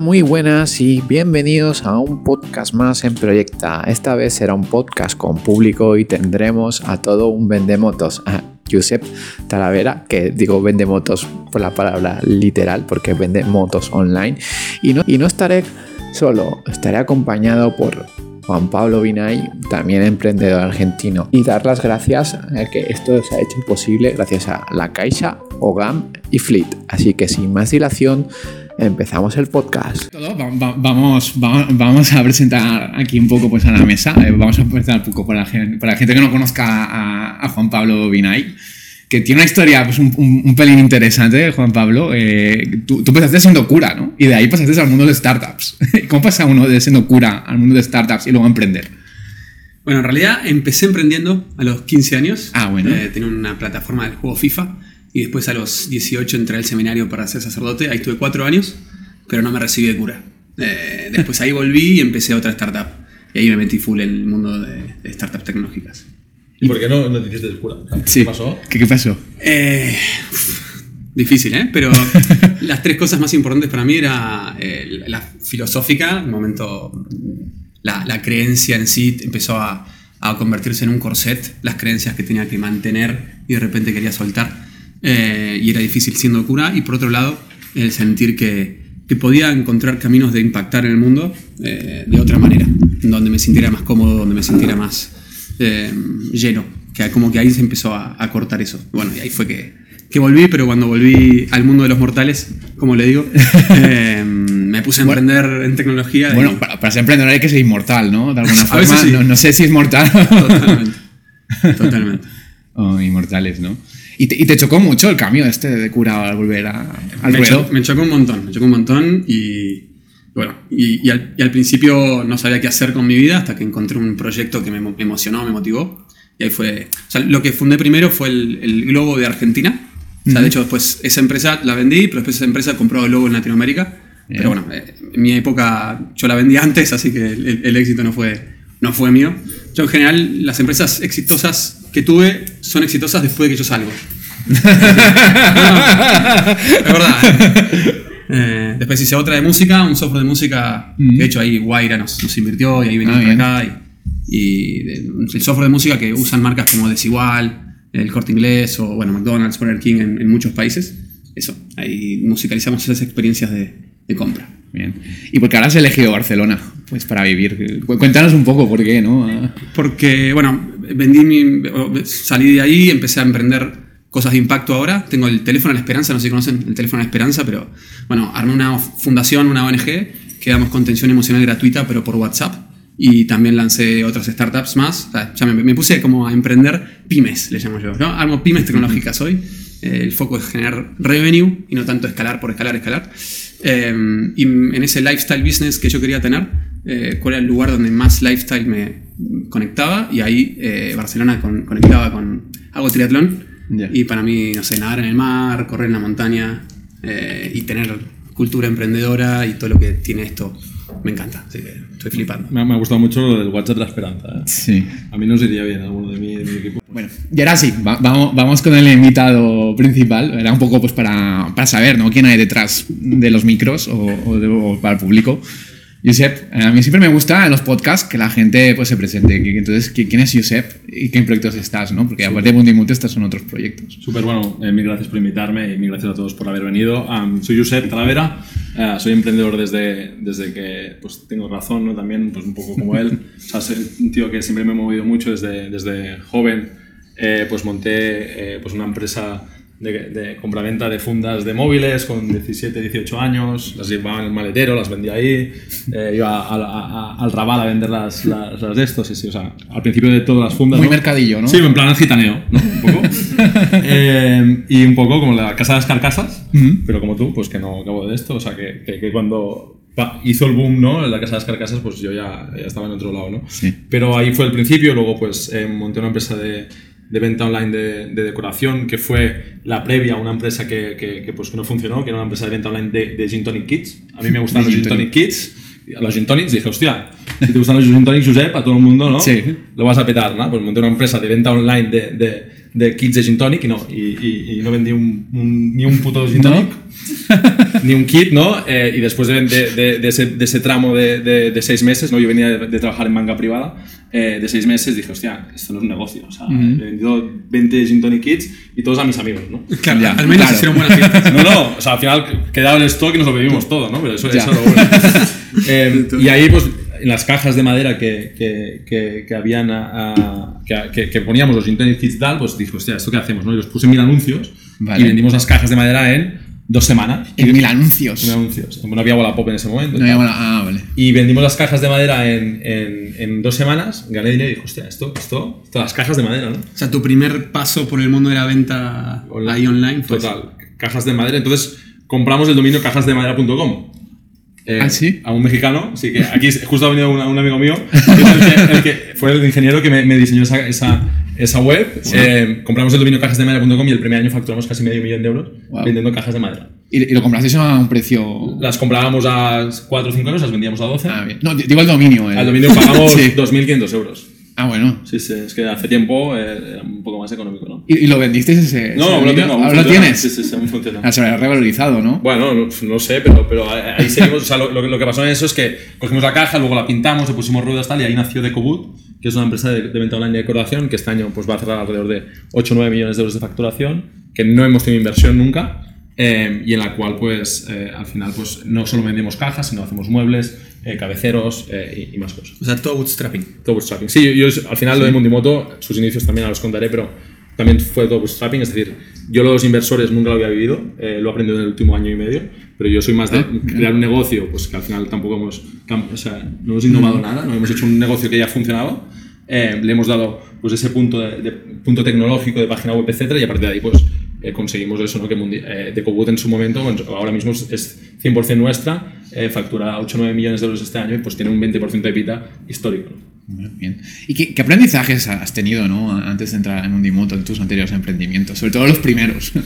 Muy buenas y bienvenidos a un podcast más en Proyecta. Esta vez será un podcast con público y tendremos a todo un vendemotos. A Josep Talavera, que digo vende motos por la palabra literal, porque vende motos online. Y no, y no estaré solo, estaré acompañado por Juan Pablo Vinay, también emprendedor argentino. Y dar las gracias a que esto se ha hecho posible gracias a La Caixa, OGAM y Fleet. Así que sin más dilación, empezamos el podcast. vamos, vamos, a presentar aquí un poco pues, a la mesa. Eh, vamos a presentar un poco para la gente, para la gente que no conozca a, Juan Pablo Vinay, que tiene una historia pues, un, pelín interesante, Juan Pablo. Eh, tú, tú, empezaste siendo cura, ¿no? Y de ahí pasaste al mundo de startups. ¿Cómo pasa uno de siendo cura al mundo de startups y luego a emprender? Bueno, en realidad empecé emprendiendo a los 15 años. Ah, bueno. Eh, tenía una plataforma del juego FIFA y después a los 18 entré al seminario para ser sacerdote. Ahí estuve cuatro años, pero no me recibí de cura. Eh, después ahí volví y empecé otra startup. Y ahí me metí full en el mundo de, startups tecnológicas. ¿Y por qué no, no te hiciste de cura? ¿Qué pasó? ¿Qué, pasó? Eh, difícil, ¿eh? Pero las tres cosas más importantes para mí era eh, la filosófica, el momento, la, la, creencia en sí empezó a, a convertirse en un corset, las creencias que tenía que mantener y de repente quería soltar. Eh, y era difícil siendo cura, y por otro lado, el sentir que, que podía encontrar caminos de impactar en el mundo eh, de otra manera, donde me sintiera más cómodo, donde me sintiera más eh, lleno, que como que ahí se empezó a, a, cortar eso. Bueno, y ahí fue que, que volví, pero cuando volví al mundo de los mortales, como le digo, me puse a emprender en tecnología. Bueno, para, ser emprendedor hay que ser inmortal, ¿no? De alguna forma, no, no, sé si es mortal. Totalmente. Totalmente. Oh, inmortales, ¿no? ¿Y te, chocó mucho el cambio este de cura al volver a, al me ruedo? me chocó un montón, me chocó un montón y bueno, y, al, principio no sabía qué hacer con mi vida hasta que encontré un proyecto que me, emocionó, me motivó. Y ahí fue, o sea, lo que fundé primero fue el, Globo de Argentina. O sea, de hecho, después esa empresa la vendí, pero después esa empresa compró el Globo en Latinoamérica. Pero bueno, eh, en mi época yo la vendí antes, así que el, el éxito no fue, no fue mío. Yo en general, las empresas exitosas que tuve son exitosas después de que yo salgo. es verdad. Eh, después hice otra de música, un software de música. De hecho, ahí Guaira nos, nos invirtió y ahí venimos ah, acá. Y, el software de música que usan marcas como Desigual, el Corte Inglés o bueno, McDonald's, Burger King en, muchos países. Eso, ahí musicalizamos esas experiencias de, de compra. Bien. ¿Y por qué ahora has elegido Barcelona? Pues para vivir. Cuéntanos un poco por qué, ¿no? Porque, bueno, vendí mi, salí de ahí, empecé a emprender cosas de impacto ahora. Tengo el teléfono a la esperanza, no sé si conocen el teléfono a la esperanza, pero bueno, armé una fundación, una ONG, que damos contención emocional gratuita, pero por WhatsApp. Y también lancé otras startups más. ya me, puse como a emprender pymes, le llamo yo. ¿no? Armo pymes tecnológicas hoy. el foco es generar revenue y no tanto escalar por escalar, escalar. Em, y en ese lifestyle business que yo quería tener, eh, cuál era el lugar donde más lifestyle me conectaba. Y ahí eh, Barcelona conectaba con. Hago triatlón. Y para mí, no sé, nadar en el mar, correr en la montaña eh, y tener cultura emprendedora y todo lo que tiene esto me encanta, así que estoy flipando. Me, ha gustado mucho lo del WhatsApp de la esperanza. ¿eh? Sí. A mí nos iría bien alguno de mi, equipo. Bueno, y ahora sí, vamos, vamos con el invitado principal. Era un poco pues para, para saber ¿no? quién hay detrás de los micros o, o para el público. Josep, a mí siempre me gusta en los podcasts que la gente pues, se presente. Entonces, ¿quién es Josep y qué proyectos estás? ¿no? Porque aparte de Mundimulti, estos son otros proyectos. Súper bueno, eh, mil gracias por invitarme y mil gracias a todos por haber venido. soy Josep Talavera, eh, soy emprendedor desde, desde que pues, tengo razón, ¿no? también pues, un poco como él. o sea, soy un tío que siempre me he movido mucho desde, desde joven. Eh, pues monté pues una empresa de, de compraventa de fundas de móviles con 17, 18 años, las llevaba en el maletero, las vendía ahí, eh, iba al Raval a vender las, las, de estos, sí, o sea, al principio de todas las fundas. Muy mercadillo, ¿no? Sí, en plan gitaneo, ¿no? Un poco. Eh, y un poco como la Casa de las Carcasas, pero como tú, pues que no acabo de esto, o sea, que, que, cuando hizo el boom, ¿no? En la Casa de las Carcasas, pues yo ya, ya estaba en otro lado, ¿no? Sí. Pero ahí fue el principio, luego pues eh, monté una empresa de de venta online de, decoración, que fue la previa a una empresa que, que, pues, que no funcionó, que era una empresa de venta online de, de Gin Tonic Kits. A mí me gustan los Gin Tonic Kits. A los Gin Tonics dije, hostia, si te gustan los Gin Tonics, Josep, a todo el mundo, ¿no? Sí. Lo vas a petar, ¿no? Pues monté una empresa de venta online de, de kits de gin tonic y no, y, y- y no vendí un, un- ni un puto gin tonic, ni un kit, ¿no? Eh, y después de, de- de- de ese, de ese tramo de, de- de seis meses, ¿no? Yo venía de, de trabajar en manga privada, eh, de seis meses, dije, hostia, esto no es un negocio. O sea, he vendido 20 gin tonic kits y todos a mis amigos, ¿no? Claro, Ya, al menos claro. hicieron buenas fiestas. No, no, o sea, al final quedaba el stock y nos lo bebimos todo, ¿no? Pero eso, Ya. eso es lo bueno. Eh, y ahí, pues, en las cajas de madera que, que, que, que habían, a- a- que, poníamos los kits y tal, pues dije, hostia, ¿esto qué hacemos? ¿no? Y los puse en mil anuncios Vale. y vendimos las cajas de madera en dos semanas. En mil anuncios. Mil anuncios. No había Wallapop en ese momento. No llamo la- Ah, vale. Y vendimos las cajas de madera en, en, en dos semanas, gané dinero y dije, hostia, esto, esto, esto, las cajas de madera, ¿no? O sea, tu primer paso por el mundo de la venta ahí online fue Total, cajas de madera. Entonces compramos el dominio cajasdemadera.com. Eh, ¿Ah, sí? A un mexicano, sí, que aquí justo ha venido una- un amigo mío, el que, el que fue el ingeniero que me, me diseñó esa, esa, esa web. Eh, compramos el dominio cajasdemadera.com y el primer año facturamos casi medio millón de euros Wow. vendiendo cajas de madera. ¿Y, y lo comprasteis a un precio...? Las comprábamos a 4 o 5 euros, las vendíamos a 12. Ah, bien. No, digo el dominio. el- Al dominio pagamos Sí. 2.500 euros. Ah, bueno. Sí, sí, es que hace tiempo eh, era un poco más económico, ¿no? ¿Y, y lo vendisteis ese, No, ese aún lo tengo. aún ¿Ahora lo tienes? Sí, sí, sí, aún funciona. Ah, se habrá revalorizado, ¿no? Bueno, no, no sé, pero, pero ahí seguimos. O sea, lo, lo que- pasó en eso es que cogimos la caja, luego la pintamos, le pusimos ruedas tal, y ahí nació Decoboot, que es una empresa de, de venta online de decoración que este año pues, va a cerrar alrededor de 8 o 9 millones de euros de facturación, que no hemos tenido inversión nunca. eh, y en la cual, pues, eh, al final, pues, no solo vendemos cajas, sino hacemos muebles, eh, cabeceros eh, y, y más cosas. O sea, todo bootstrapping. Todo bootstrapping. Sí, yo, yo- al final lo de Mundimoto, sus inicios también los contaré, pero también fue todo bootstrapping. Es decir, yo los inversores nunca lo había vivido, eh, lo he aprendido en el último año y medio, pero yo soy más de crear un negocio, pues que al final tampoco hemos, o sea, no hemos innovado nada, no hemos hecho un negocio que ya funcionaba. eh, le hemos dado pues ese punto, de, de- punto tecnológico de página web, etcétera, y a partir de ahí pues eh, conseguimos eso, ¿no? que Mundi- eh, en su momento, bueno, ahora mismo es- es 100% nuestra, eh, factura 8 o 9 millones de euros este año y pues tiene un 20% de EBITDA histórico. ¿Y qué, qué aprendizajes has tenido ¿no? antes de entrar en Undimoto en tus anteriores emprendimientos? Sobre todo los primeros. Yo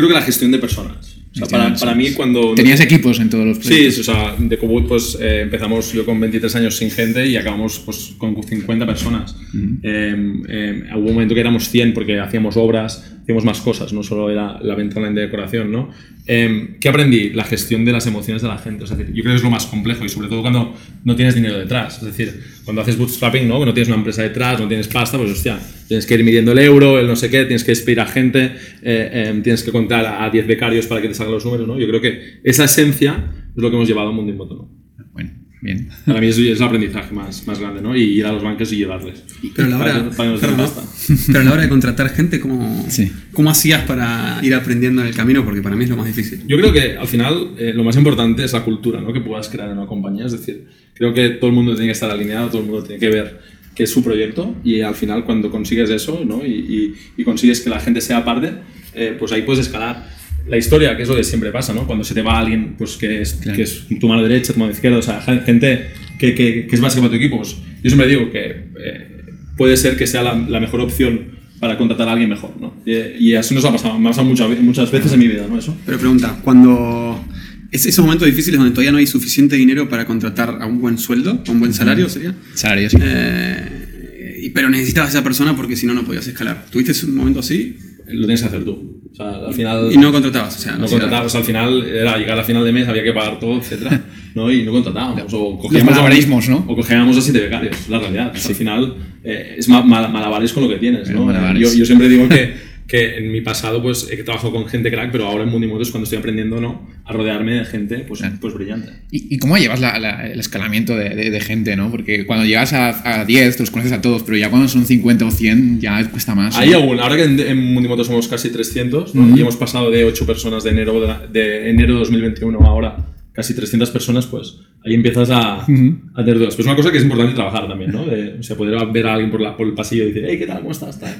creo que la gestión de personas. O sea, para, para mí cuando... ¿Tenías equipos en todos los Sí, proyectos? o sea, de Cobut pues eh, empezamos yo con 23 años sin gente y acabamos pues con 50 personas. Eh, eh, hubo un momento que éramos 100 porque hacíamos obras, hacíamos más cosas, no solo era la venta online de decoración, ¿no? Eh, ¿Qué aprendí? La gestión de las emociones de la gente. Es decir, yo creo que es lo más complejo y sobre todo cuando no tienes dinero detrás. Es decir, cuando haces bootstrapping, ¿no? Que no tienes una empresa detrás, no tienes pasta, pues hostia, tienes que ir midiendo el euro, el no sé qué, tienes que despedir a gente, eh, eh, tienes que contar a 10 becarios para que te salgan los números, ¿no? Yo creo que esa esencia es lo que hemos llevado a Mundo Inmoto, ¿no? Bueno, bien. Para mí es, es el aprendizaje más, más grande, ¿no? Y ir a los bancos y llevarles. Pero a la hora, Para que- para que pasta. pero a la hora de contratar gente, ¿cómo, Sí. ¿cómo hacías para ir aprendiendo en el camino? Porque para mí es lo más difícil. Yo creo que al final eh, lo más importante es la cultura ¿no? que puedas crear en una compañía. Es decir, creo que todo el mundo tiene que estar alineado, todo el mundo tiene que ver que es su proyecto y al final cuando consigues eso ¿no? y, y- y consigues que la gente sea parte, eh, pues ahí puedes escalar. La historia, que es lo que siempre pasa, ¿no? Cuando se te va alguien pues, que, es, que es tu mano derecha, tu mano izquierda, o sea, gente que, que, que es básica para tu equipo. pues, yo siempre digo que eh, puede ser que sea la, la mejor opción para contratar a alguien mejor, ¿no? Y, y así nos ha pasado, me ha pasado muchas, muchas veces en mi vida, ¿no? Eso. Pero pregunta, cuando es esos momentos difíciles donde todavía no hay suficiente dinero para contratar a un buen sueldo, a un buen salario sería, Salario, sí. eh, pero necesitabas a esa persona porque si no, no podías escalar. ¿Tuviste un momento así? Lo tienes que hacer tú. O sea, al final... Y no contratabas, o sea, no o sea, contratabas, al final era llegar a final de mes, había que pagar todo, etcétera, ¿no? Y no contratábamos. O Los malabarismos, ¿no? O cogíamos a siete becarios, la realidad. Al final eh, es ma- mal- malabares con lo que tienes, ¿no? Yo, yo siempre digo que, que en mi pasado pues he trabajado con gente crack, pero ahora en Mundimoto es cuando estoy aprendiendo, ¿no? A rodearme de gente pues, Claro. pues brillante. ¿Y, y cómo llevas la- la- el escalamiento de, de- de gente, no? Porque cuando llegas a, a 10, te los conoces a todos, pero ya cuando son 50 o 100 ya cuesta más. ¿no? Hay aún, ahora que en, en Mundimoto somos casi 300 ¿no? y hemos pasado de 8 personas de enero de, de enero de 2021 a ahora casi 300 personas, pues ahí empiezas a, a tener dudas. Pero es una cosa que es importante trabajar también, ¿no? De, o sea, poder ver a alguien por, la, por el pasillo y decir, hey, ¿qué tal? ¿Cómo estás? Tal.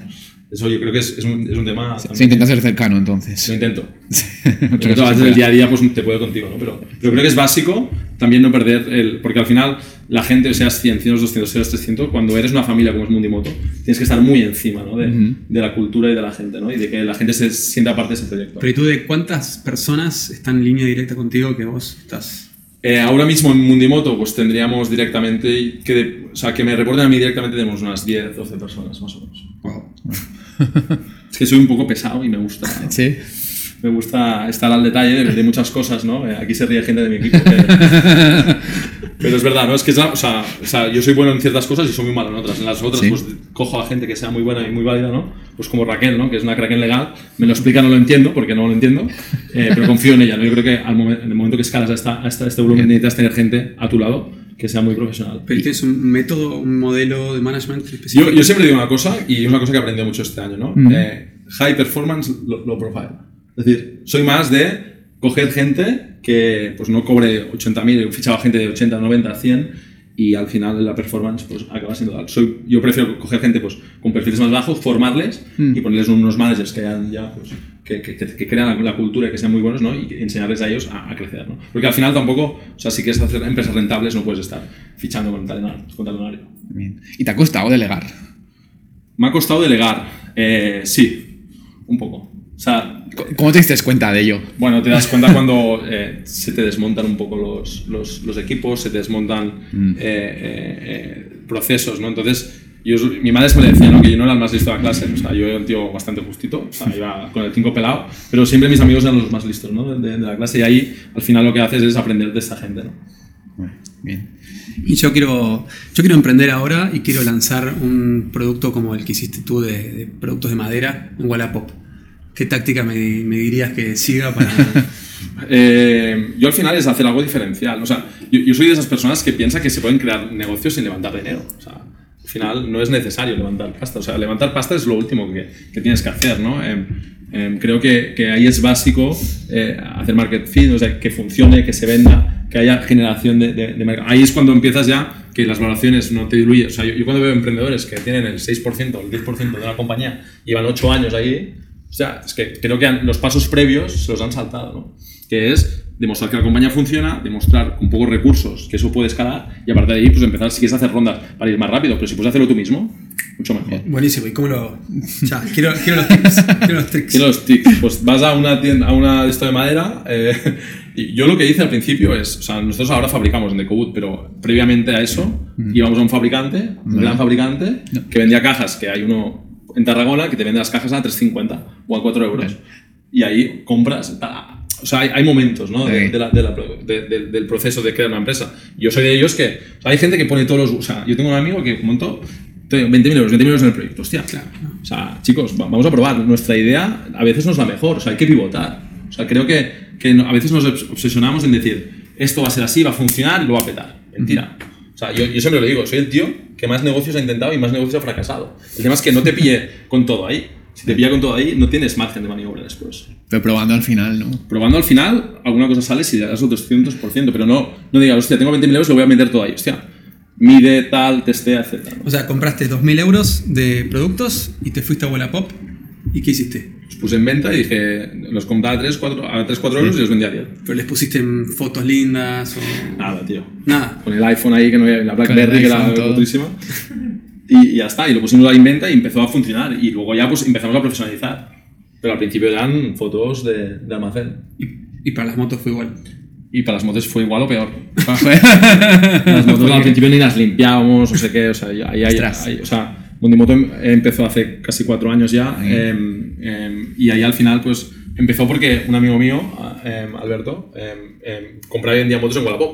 Eso yo creo que es, es, un, es un tema... Se también- intenta ser cercano, entonces. Lo intento. Cosa a veces se el día a día pues, te puede contigo, ¿no? Pero, pero creo que es básico también no perder el... Porque al final la gente, seas 100, 100, 200, seas 300, cuando eres una familia como es Mundimoto, tienes que estar muy encima ¿no? de, de la cultura y de la gente, ¿no? Y de que la gente se sienta parte de ese proyecto. Pero ¿y tú de cuántas personas están en línea directa contigo que vos estás? Eh, ahora mismo en Mundimoto pues tendríamos directamente, que de- o sea, que me reporten a mí directamente tenemos unas 10, 12 personas más o menos. Wow. es que soy un poco pesado y me gusta. Sí. Me gusta estar al detalle de, de muchas cosas, ¿no? Eh, Aquí se ríe gente de mi equipo. Pero, pero es verdad, ¿no? Es que es la- o, sea, o sea, yo soy bueno en ciertas cosas y soy muy malo en otras. En las otras, Sí. pues cojo a gente que sea muy buena y muy válida, ¿no? Pues como Raquel, ¿no? Que es una kraken legal. Me lo explica, no lo entiendo, porque no lo entiendo. eh, pero confío en ella, ¿no? Yo creo que al momen- en el momento que escalas a, esta, a esta- este volumen necesitas tener gente a tu lado que sea muy profesional. Pero tienes un método, un modelo de management específico. Yo, yo siempre digo una cosa, y es una cosa que he aprendido mucho este año, ¿no? Ujú. Eh, high performance, low, low profile. Es decir, soy más de coger gente que pues no cobre 80.000, fichaba gente de 80, 90, 100 y al final la performance pues acaba siendo tal. Soy, yo prefiero coger gente pues con perfiles más bajos, formarles y ponerles unos managers que hayan ya pues que, que, crean la, cultura y que sean muy buenos, ¿no? Y enseñarles a ellos a, a crecer, ¿no? Porque al final tampoco, o sea, si quieres hacer empresas rentables no puedes estar fichando con talonario. Con talonario. Bien. ¿Y te ha costado delegar? Me ha costado delegar. Eh, sí, un poco. O sea, ¿Cómo te diste cuenta de ello? bueno, te das cuenta cuando eh, se te desmontan un poco los, los, los equipos, se te desmontan Mm. eh, eh, eh, procesos, ¿no? Entonces, yo, mi madre me decía, ¿no? Que yo no era el más listo de la clase. O sea, yo era un tío bastante justito, o sea, iba con el 5 pelado, pero siempre mis amigos eran los más listos, ¿no? De, de la clase y ahí, al final, lo que haces es aprender de esta gente, ¿no? Bien. Y yo quiero, yo quiero emprender ahora y quiero lanzar un producto como el que hiciste tú de, de productos de madera en Wallapop. ¿Qué táctica me, me dirías que siga para... Eh, yo al final es hacer algo diferencial. O sea, yo, yo soy de esas personas que piensa que se pueden crear negocios sin levantar dinero. O sea, al final no es necesario levantar pasta. O sea, levantar pasta es lo último que, que tienes que hacer, ¿no? Em, em, creo que, que ahí es básico eh, hacer market o sea, que funcione, que se venda, que haya generación de, de, de mercado. Ahí es cuando empiezas ya que las valoraciones no te diluyen. O sea, yo, yo cuando veo emprendedores que tienen el 6% o el 10% de una compañía, llevan 8 años ahí, o sea, es que creo que han- los pasos previos se los han saltado, ¿no? Que es demostrar que la compañía funciona, demostrar con pocos recursos que eso puede escalar y a partir de ahí, pues empezar, si quieres hacer rondas para ir más rápido, pero si puedes hacerlo tú mismo, mucho mejor. Buenísimo, ¿y cómo lo...? Ya, quiero, quiero los tips, quiero los tricks. Tiene los tics. Pues vas a una tienda, a una de esto de madera. eh, y yo lo que hice al principio es, o sea, nosotros ahora fabricamos en Decoboot, pero previamente a eso íbamos a un fabricante, un gran fabricante, que vendía cajas, que hay uno en Tarragona que te vende las cajas a 3,50 o a 4 euros. Y ahí compras. ta- O sea, hay, hay momentos ¿no? de- de la- de la del proceso de crear una empresa. Yo soy de ellos que. o sea, hay gente que pone todos los. O sea, yo tengo un amigo que montó 20.000 euros, 20.000 euros en el proyecto. Hostia, o sea, chicos, va- vamos a probar. Nuestra idea a veces no es la mejor, o sea, hay que pivotar. O sea, creo que, que a veces nos obs- obsesionamos en decir, esto va a ser así, va a funcionar y lo va a petar. Mentira. O sea, yo, yo siempre lo digo, soy el tío que más negocios ha intentado y más negocios ha fracasado. El tema es que no te pille con todo ahí. Si te pilla con todo ahí, no tienes margen de maniobra después. Pero probando al final, ¿no? Probando al final, alguna cosa sale si le das otro 200%, pero no, no digas, hostia, tengo 20.000 euros, lo voy a meter todo ahí. Hostia, mide, tal, testea, etc. O sea, compraste 2.000 euros de productos y te fuiste a Wallapop. ¿Y qué hiciste? Los puse en venta y dije, los compraba a 3, 4, a 3, 4 euros y los vendía a 10. ¿Pero les pusiste fotos lindas o...? Nada, tío. Nada. Con el iPhone ahí, que no había, la BlackBerry, que todo. otrísima. Y, y ya está, y lo pusimos ahí en venta y empezó a funcionar. Y luego ya pues empezamos a profesionalizar. Pero al principio eran fotos de, de almacén. Y, y para las motos fue igual. Y para las motos fue igual o peor. Las motos al principio ni las limpiábamos, o sé qué, o sea, ahí, ahí- Ostras. ahí- o sea, Mondimoto em- empezó hace casi cuatro años ya, em, em, y ahí al final, pues, empezó porque un amigo mío, Alberto, compraba y vendía motos en Wallapop.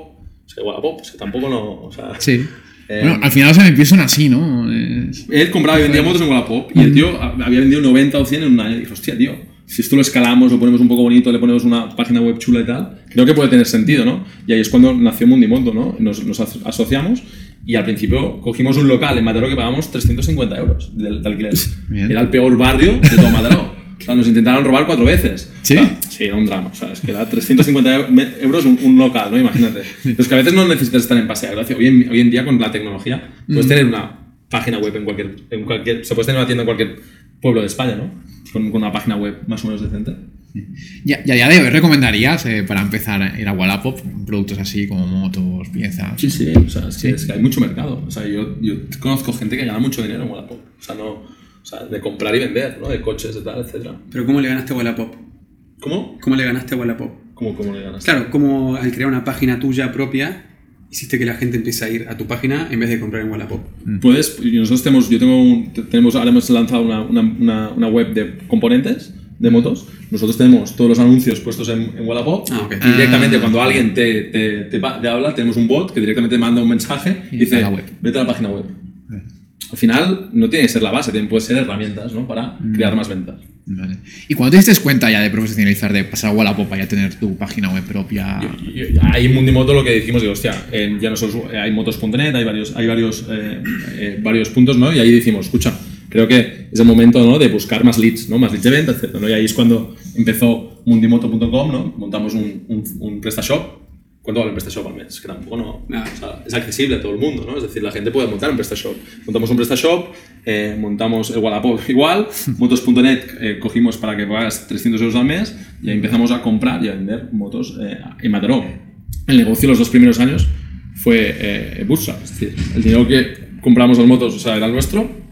O sea, Wallapop, o sea, tampoco no, o sea... Sí. Bueno, al final los MVPs son así, ¿no? Él compraba y vendía motos en Wallapop y el tío había vendido 90 o 100 en un año. Y dije, hostia, tío, si esto lo escalamos, lo ponemos un poco bonito, le ponemos una página web chula y tal, creo que puede tener sentido, ¿no? Y ahí es cuando nació Mundimoto, ¿no? Nos, nos aso- asociamos y al principio cogimos un local en Mataró que pagamos 350 euros de, de alquiler. Bien. Era el peor barrio de todo Mataró. O sea, nos intentaron robar cuatro veces. ¿Sí? O sea, sí, era un drama. O sea, es que era 350 eu- me- euros un, un local, ¿no? Imagínate. Pero es que a veces no necesitas estar en Paseo Gracia. Hoy en, hoy en día, con la tecnología, puedes tener una página web en cualquier, en cualquier... Se puede tener una tienda en cualquier pueblo de España, ¿no? Con, con una página web más o menos decente. Ya, ya, ya de hoy recomendarías eh, para empezar a ir a Wallapop productos así como motos, piezas. Sí, sí. O sea, es, que, es que hay mucho mercado. O sea, yo, yo conozco gente que gana mucho dinero en Wallapop. O sea, no... O sea, de comprar y vender, ¿no? De coches, de tal, etcétera. Pero ¿cómo le ganaste a Wallapop? ¿Cómo? ¿Cómo le ganaste a Wallapop? ¿Cómo, cómo le ganas? Claro, como al crear una página tuya propia, hiciste que la gente empiece a ir a tu página en vez de comprar en Wallapop? Puedes, y nosotros tenemos, yo tengo, tenemos, ahora hemos lanzado una, una, una, una web de componentes de motos. Nosotros tenemos todos los anuncios puestos en, en Wallapop. Ah. Y directamente Ah. cuando alguien te, te, te, te habla, tenemos un bot que directamente manda un mensaje y Y dice, web. vete a la página web. Al final no tiene que ser la base, tienen, puede ser herramientas ¿no? para crear más ventas. Vale. Y cuando te diste cuenta ya de profesionalizar, de pasar a Wallapop a ya tener tu página web propia. Y- y- Ahí en Mundimoto lo que decimos, digo, hostia, en- ya no solo hay motos.net, hay varios, hay varios, eh, eh, varios puntos, ¿no? Y ahí decimos, escucha, creo que es el momento, ¿no? De buscar más leads, ¿no? Más leads de venta, etc. ¿no? Y ahí es cuando empezó mundimoto.com, ¿no? Montamos un, un, un PrestaShop. ¿Cuánto vale un PrestaShop al mes? Que tampoco no. O sea, es accesible a todo el mundo, ¿no? Es decir, la gente puede montar un PrestaShop. Montamos un PrestaShop, eh, montamos el Wallapop igual, motos.net eh, cogimos para que pagas 300 euros al mes y ahí empezamos a comprar y a vender motos eh, en Mataró. El negocio los dos primeros años fue eh, bootstrap, es decir, el dinero que compramos las motos o sea, era nuestro,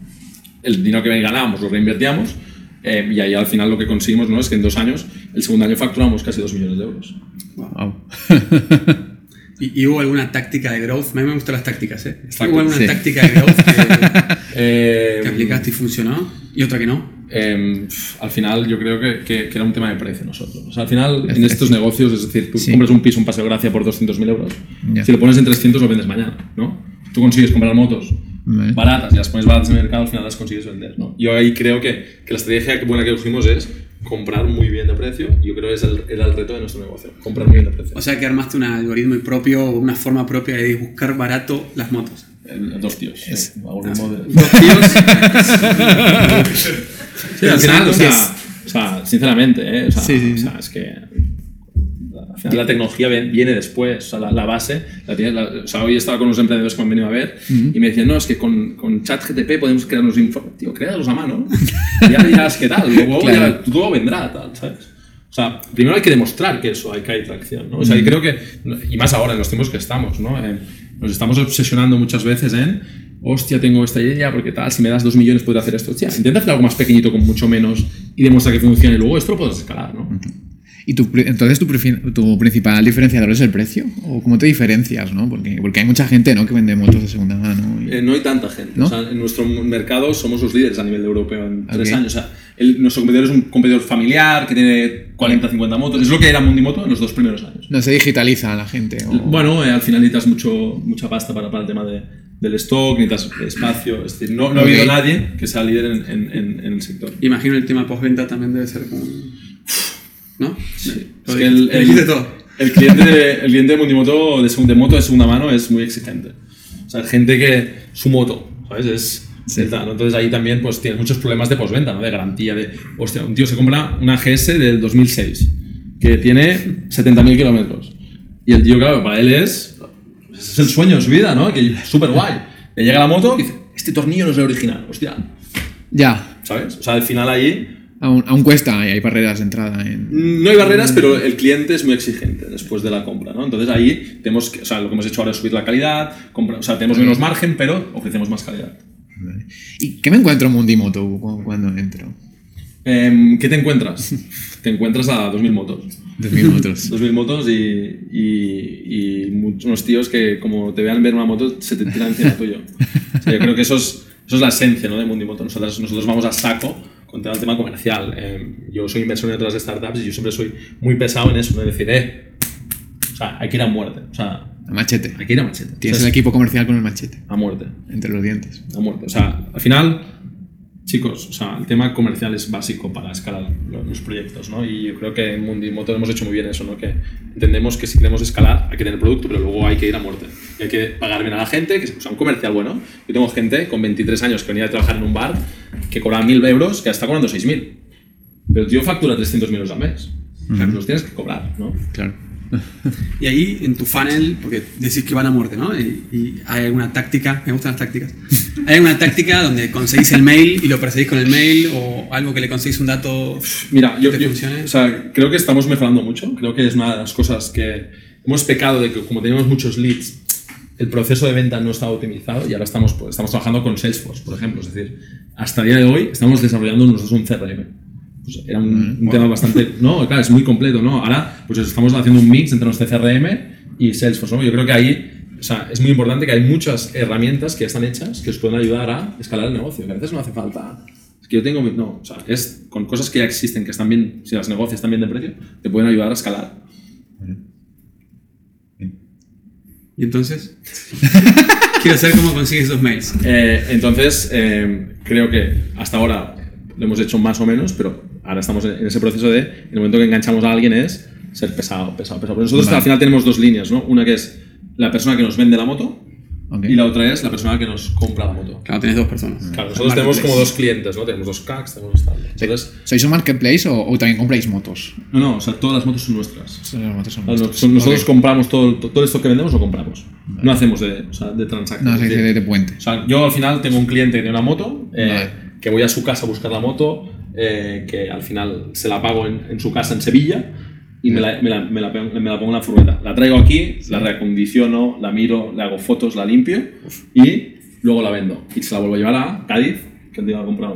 el dinero que ganábamos lo reinvertíamos eh, y ahí al final lo que conseguimos ¿no? es que en dos años, el segundo año facturamos casi 2 millones de euros. Wow. ¿Y, y hubo alguna táctica de growth? A mí me gustan las tácticas, ¿eh? Exacto, ¿Hubo alguna sí. táctica de growth que, Eh, que aplicaste y funcionó? ¿Y otra que no? Eh, pf, al final yo creo que, que- que era un tema de precio nosotros. O sea, al final Es en estos negocios, es decir, tú sí. compras un piso, un paseo de gracia por 200.000 euros, si lo pones en 300 lo vendes mañana, ¿no? Tú consigues comprar motos Vale. baratas y las pones baratas en el mercado, al final las consigues vender, ¿no? Yo ahí creo que, que la estrategia que buena que cogimos es comprar muy bien de precio. Yo creo que es el, era el reto de nuestro negocio, comprar muy bien de precio. O sea que armaste un algoritmo propio, una forma propia de buscar barato las motos. El- dos tíos. sí, algoritmo de- Dos tíos. Sí, al final, o sea, o sea, sinceramente, ¿eh? o, sea, Sí, sí, o sea, es que al final la tecnología viene después, o sea, la, la base, la tiene- la- o sea, hoy estaba con unos emprendedores que me han venido a ver y me decían, no, es que con, con ChatGTP podemos crear unos informes, tío, créalos a mano, ya dirás qué tal, luego Claro. ya todo vendrá, tal, ¿sabes? O sea, primero hay que demostrar que eso, hay que hay tracción, ¿no? O sea, y creo que, y más ahora en los tiempos que estamos, ¿no? Eh, nos estamos obsesionando muchas veces en, hostia, tengo esta idea, porque tal, si me das dos millones puedo hacer esto. Hostia, intenta hacer algo más pequeñito con mucho menos y demuestra que funciona y luego esto lo puedes escalar, ¿no? ¿Y tu, entonces tu, tu principal diferenciador es el precio? ¿O cómo te diferencias? ¿no? Porque, porque hay mucha gente ¿no? que vende motos de segunda mano. y- Eh, no hay tanta gente. ¿No? O sea, en nuestro mercado somos los líderes a nivel europeo en tres Ok. años. O sea, el- nuestro competidor es un competidor familiar que tiene 40, 50 motos. Es lo que era Mundimoto en los dos primeros años. No se digitaliza la gente. o- Bueno, eh, al final necesitas mucho, mucha pasta para, para el tema de, del stock, necesitas espacio. Es decir, no, no ha Ok. habido nadie que sea líder en, en- en- en el sector. Imagino el tema postventa también debe ser como. ¿No? Sí. Es que el, el- todo. el cliente, de, el cliente de Mundimoto, de, de moto de segunda mano, es muy exigente. O sea, gente que su moto, ¿sabes? Es. Sí. Entonces ahí también pues tienes muchos problemas de postventa, ¿no? De garantía, de. Hostia, un tío se compra una GS del 2006 que tiene 70.000 kilómetros. Y el tío, claro, para él es. Es el sueño de su vida, ¿no? Que es súper guay. Le llega la moto y dice: Este tornillo no es el original, hostia. Ya, ¿Sabes? O sea, al final ahí aún, aún cuesta hay barreras de entrada. En... no hay barreras, pero el cliente es muy exigente después de la compra, ¿no? Entonces ahí tenemos que, o sea, lo que hemos hecho ahora es subir la calidad, compra- o sea, tenemos menos margen, pero ofrecemos más calidad. Vale. ¿Y qué me encuentro en Mundimoto cu- cuando entro? Em, ¿Qué te encuentras? te encuentras a 2.000 motos. 2000 motos. 2.000 motos y, y, y muchos- unos tíos que como te vean ver una moto se te tiran encima tuyo. O sea, yo creo que eso es, eso es la esencia ¿no? de Mundimoto. Nosotros, nosotros vamos a saco con todo el tema comercial. Em, yo soy inversor en otras startups y yo siempre soy muy pesado en eso, de decir, eh, o sea, hay que ir a muerte. O sea, A machete. hay que ir a machete. Tienes O sea, el equipo comercial con el machete a muerte. entre los dientes. a muerte. O sea, al final, chicos, o sea, el tema comercial es básico para escalar lo- los proyectos, ¿no? Y yo creo que en Mundimoto hemos hecho muy bien eso, ¿no? Que entendemos que si queremos escalar hay que tener producto, pero luego hay que ir a muerte. Y hay que pagar bien a la gente, que sea un comercial bueno. Yo tengo gente con 23 años que venía a trabajar en un bar que cobraba 1.000 euros, que está cobrando 6.000. Pero el tío factura 300.000 euros al mes. O sea, los tienes que cobrar, ¿no? Claro. Y ahí en tu funnel, porque decís que van a muerte, ¿no? Y, y hay alguna táctica, me gustan las tácticas. ¿Hay alguna táctica donde conseguís el mail y lo perseguís con el mail o algo que le conseguís un dato Mira, yo, que yo- funcione? o sea, creo que estamos mejorando mucho. Creo que es una de las cosas que hemos pecado de que como teníamos muchos leads, el proceso de venta no estaba optimizado y ahora estamos, pues, estamos trabajando con Salesforce, por ejemplo. Es decir, hasta el día de hoy estamos desarrollando nosotros un CRM. Pues era un, un tema bastante... No, claro, es muy completo, ¿no? Ahora pues estamos haciendo un mix entre nuestro CRM y Salesforce, ¿no? Yo creo que ahí o sea, es muy importante que hay muchas herramientas que están hechas que os pueden ayudar a escalar el negocio. Que a veces no hace falta. Es que yo tengo. mi- No, o sea, es con cosas que ya existen, que están bien, si las negocias están bien de precio, te pueden ayudar a escalar. ¿Y entonces? Quiero saber cómo consigues esos mails. Eh, entonces, eh, creo que hasta ahora lo hemos hecho más o menos, pero ahora estamos en ese proceso de, en el momento que enganchamos a alguien es ser pesado, pesado, pesado. Pero nosotros Vale. al final tenemos dos líneas, ¿no? Una que es la persona que nos vende la moto Ok. y la otra es la persona que nos compra la moto. Claro, tenés dos personas. Claro, nosotros tenemos como dos clientes, ¿no? Tenemos dos CACs, tenemos dos tal. Entonces, ¿Sois un marketplace o, o también compráis motos? no, no, o sea, todas las motos son nuestras. Las motos son son- nosotros Ok. compramos todo, todo esto que vendemos, lo compramos. No hacemos de, o sea, de transacción. No, se de, de puente. O sea, yo al final tengo un cliente que tiene una moto, eh, Vale. que voy a su casa a buscar la moto, eh, que al final se la pago en, en su casa en Sevilla y me la, me, la, me, la, pongo- me la pongo en la furgoneta. La traigo aquí, la reacondiciono, la miro, le hago fotos, la limpio y luego la vendo. Y se la vuelvo a llevar a Cádiz, que nos ha comprado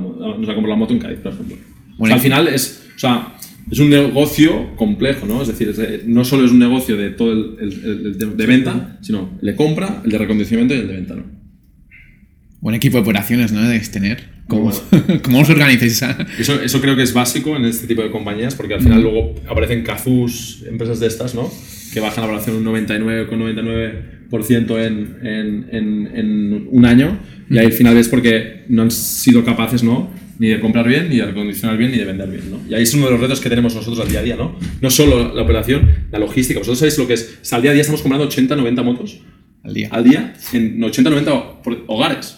la moto en Cádiz, por ejemplo. O sea, al final es, o sea, es un negocio complejo, ¿no? Es decir, es de- no solo es un negocio de todo el, el- el- de, de venta, sino el de compra, el de recondicionamiento y el de venta, ¿no? Buen equipo de operaciones, ¿no? Debéis tener. ¿Cómo, ¿Cómo os organizáis? Eso, eso creo que es básico en este tipo de compañías, porque al final luego aparecen Cazús, empresas de estas, ¿no? Que bajan la valoración un 99,99% en, en, en, en un año, y ahí al final es porque no han sido capaces, ¿no? Ni de comprar bien, ni de recondicionar bien, ni de vender bien, ¿no? Y ahí es uno de los retos que tenemos nosotros al día a día, ¿no? No solo la operación, la logística. Vosotros sabéis lo que es. O sea, al día a día estamos comprando 80, 90 motos Al día. al día en 80, 90 por- hogares.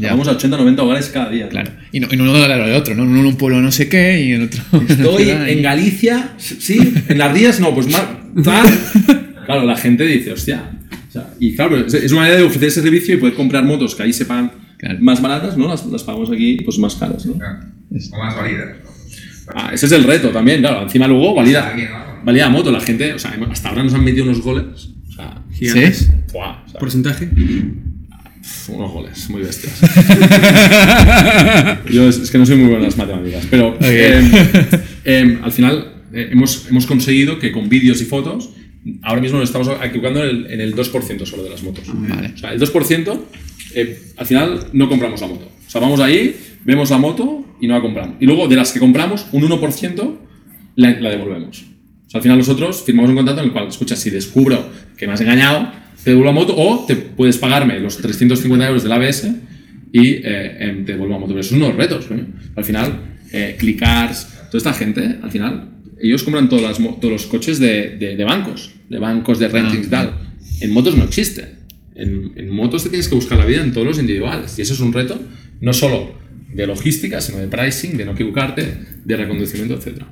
Ya. Vamos a 80, 90 hogares cada día. Claro. Y no, y no uno al lado del otro, ¿no? Uno en un pueblo no sé qué y el otro. Estoy en Galicia, sí, en las Rías no, pues más. tal. Claro, la gente dice, hostia. O sea, y claro, es una manera de ofrecer ese servicio y poder comprar motos que ahí se pagan Claro. más baratas, ¿no? Las, las pagamos aquí pues más caras, ¿no? O más válidas. Ah, ese es el reto también, claro. Encima luego valida, valida la moto. La gente, o sea, hasta ahora nos han metido unos goles. O sea, Gigantes. ¡buah! O sea, ¿Porcentaje? Unos goles muy bestias. Yo es, es que no soy muy bueno en las matemáticas, pero eh, eh, al final eh, hemos, hemos conseguido que con vídeos y fotos, ahora mismo nos estamos equivocando en el, en el 2% solo de las motos. Vale. O sea, el 2%, eh, al final no compramos la moto. O sea, vamos ahí, vemos la moto y no la compramos. Y luego de las que compramos, un 1% la, la devolvemos. O sea, al final nosotros firmamos un contrato en el cual, escucha, si descubro que me has engañado, te devuelvo la moto o te puedes pagarme los 350 euros del ABS y eh, em, te devuelvo la moto. Pero son unos retos, coño. Al final, eh, Clickars, toda esta gente, al final, ellos compran todas las todos los coches de, de- de bancos, de bancos, de rentings y tal. En motos no existe. En, en motos te tienes que buscar la vida en todos los individuales. Y eso es un reto, no solo de logística, sino de pricing, de no equivocarte, de reconducimiento, etcétera.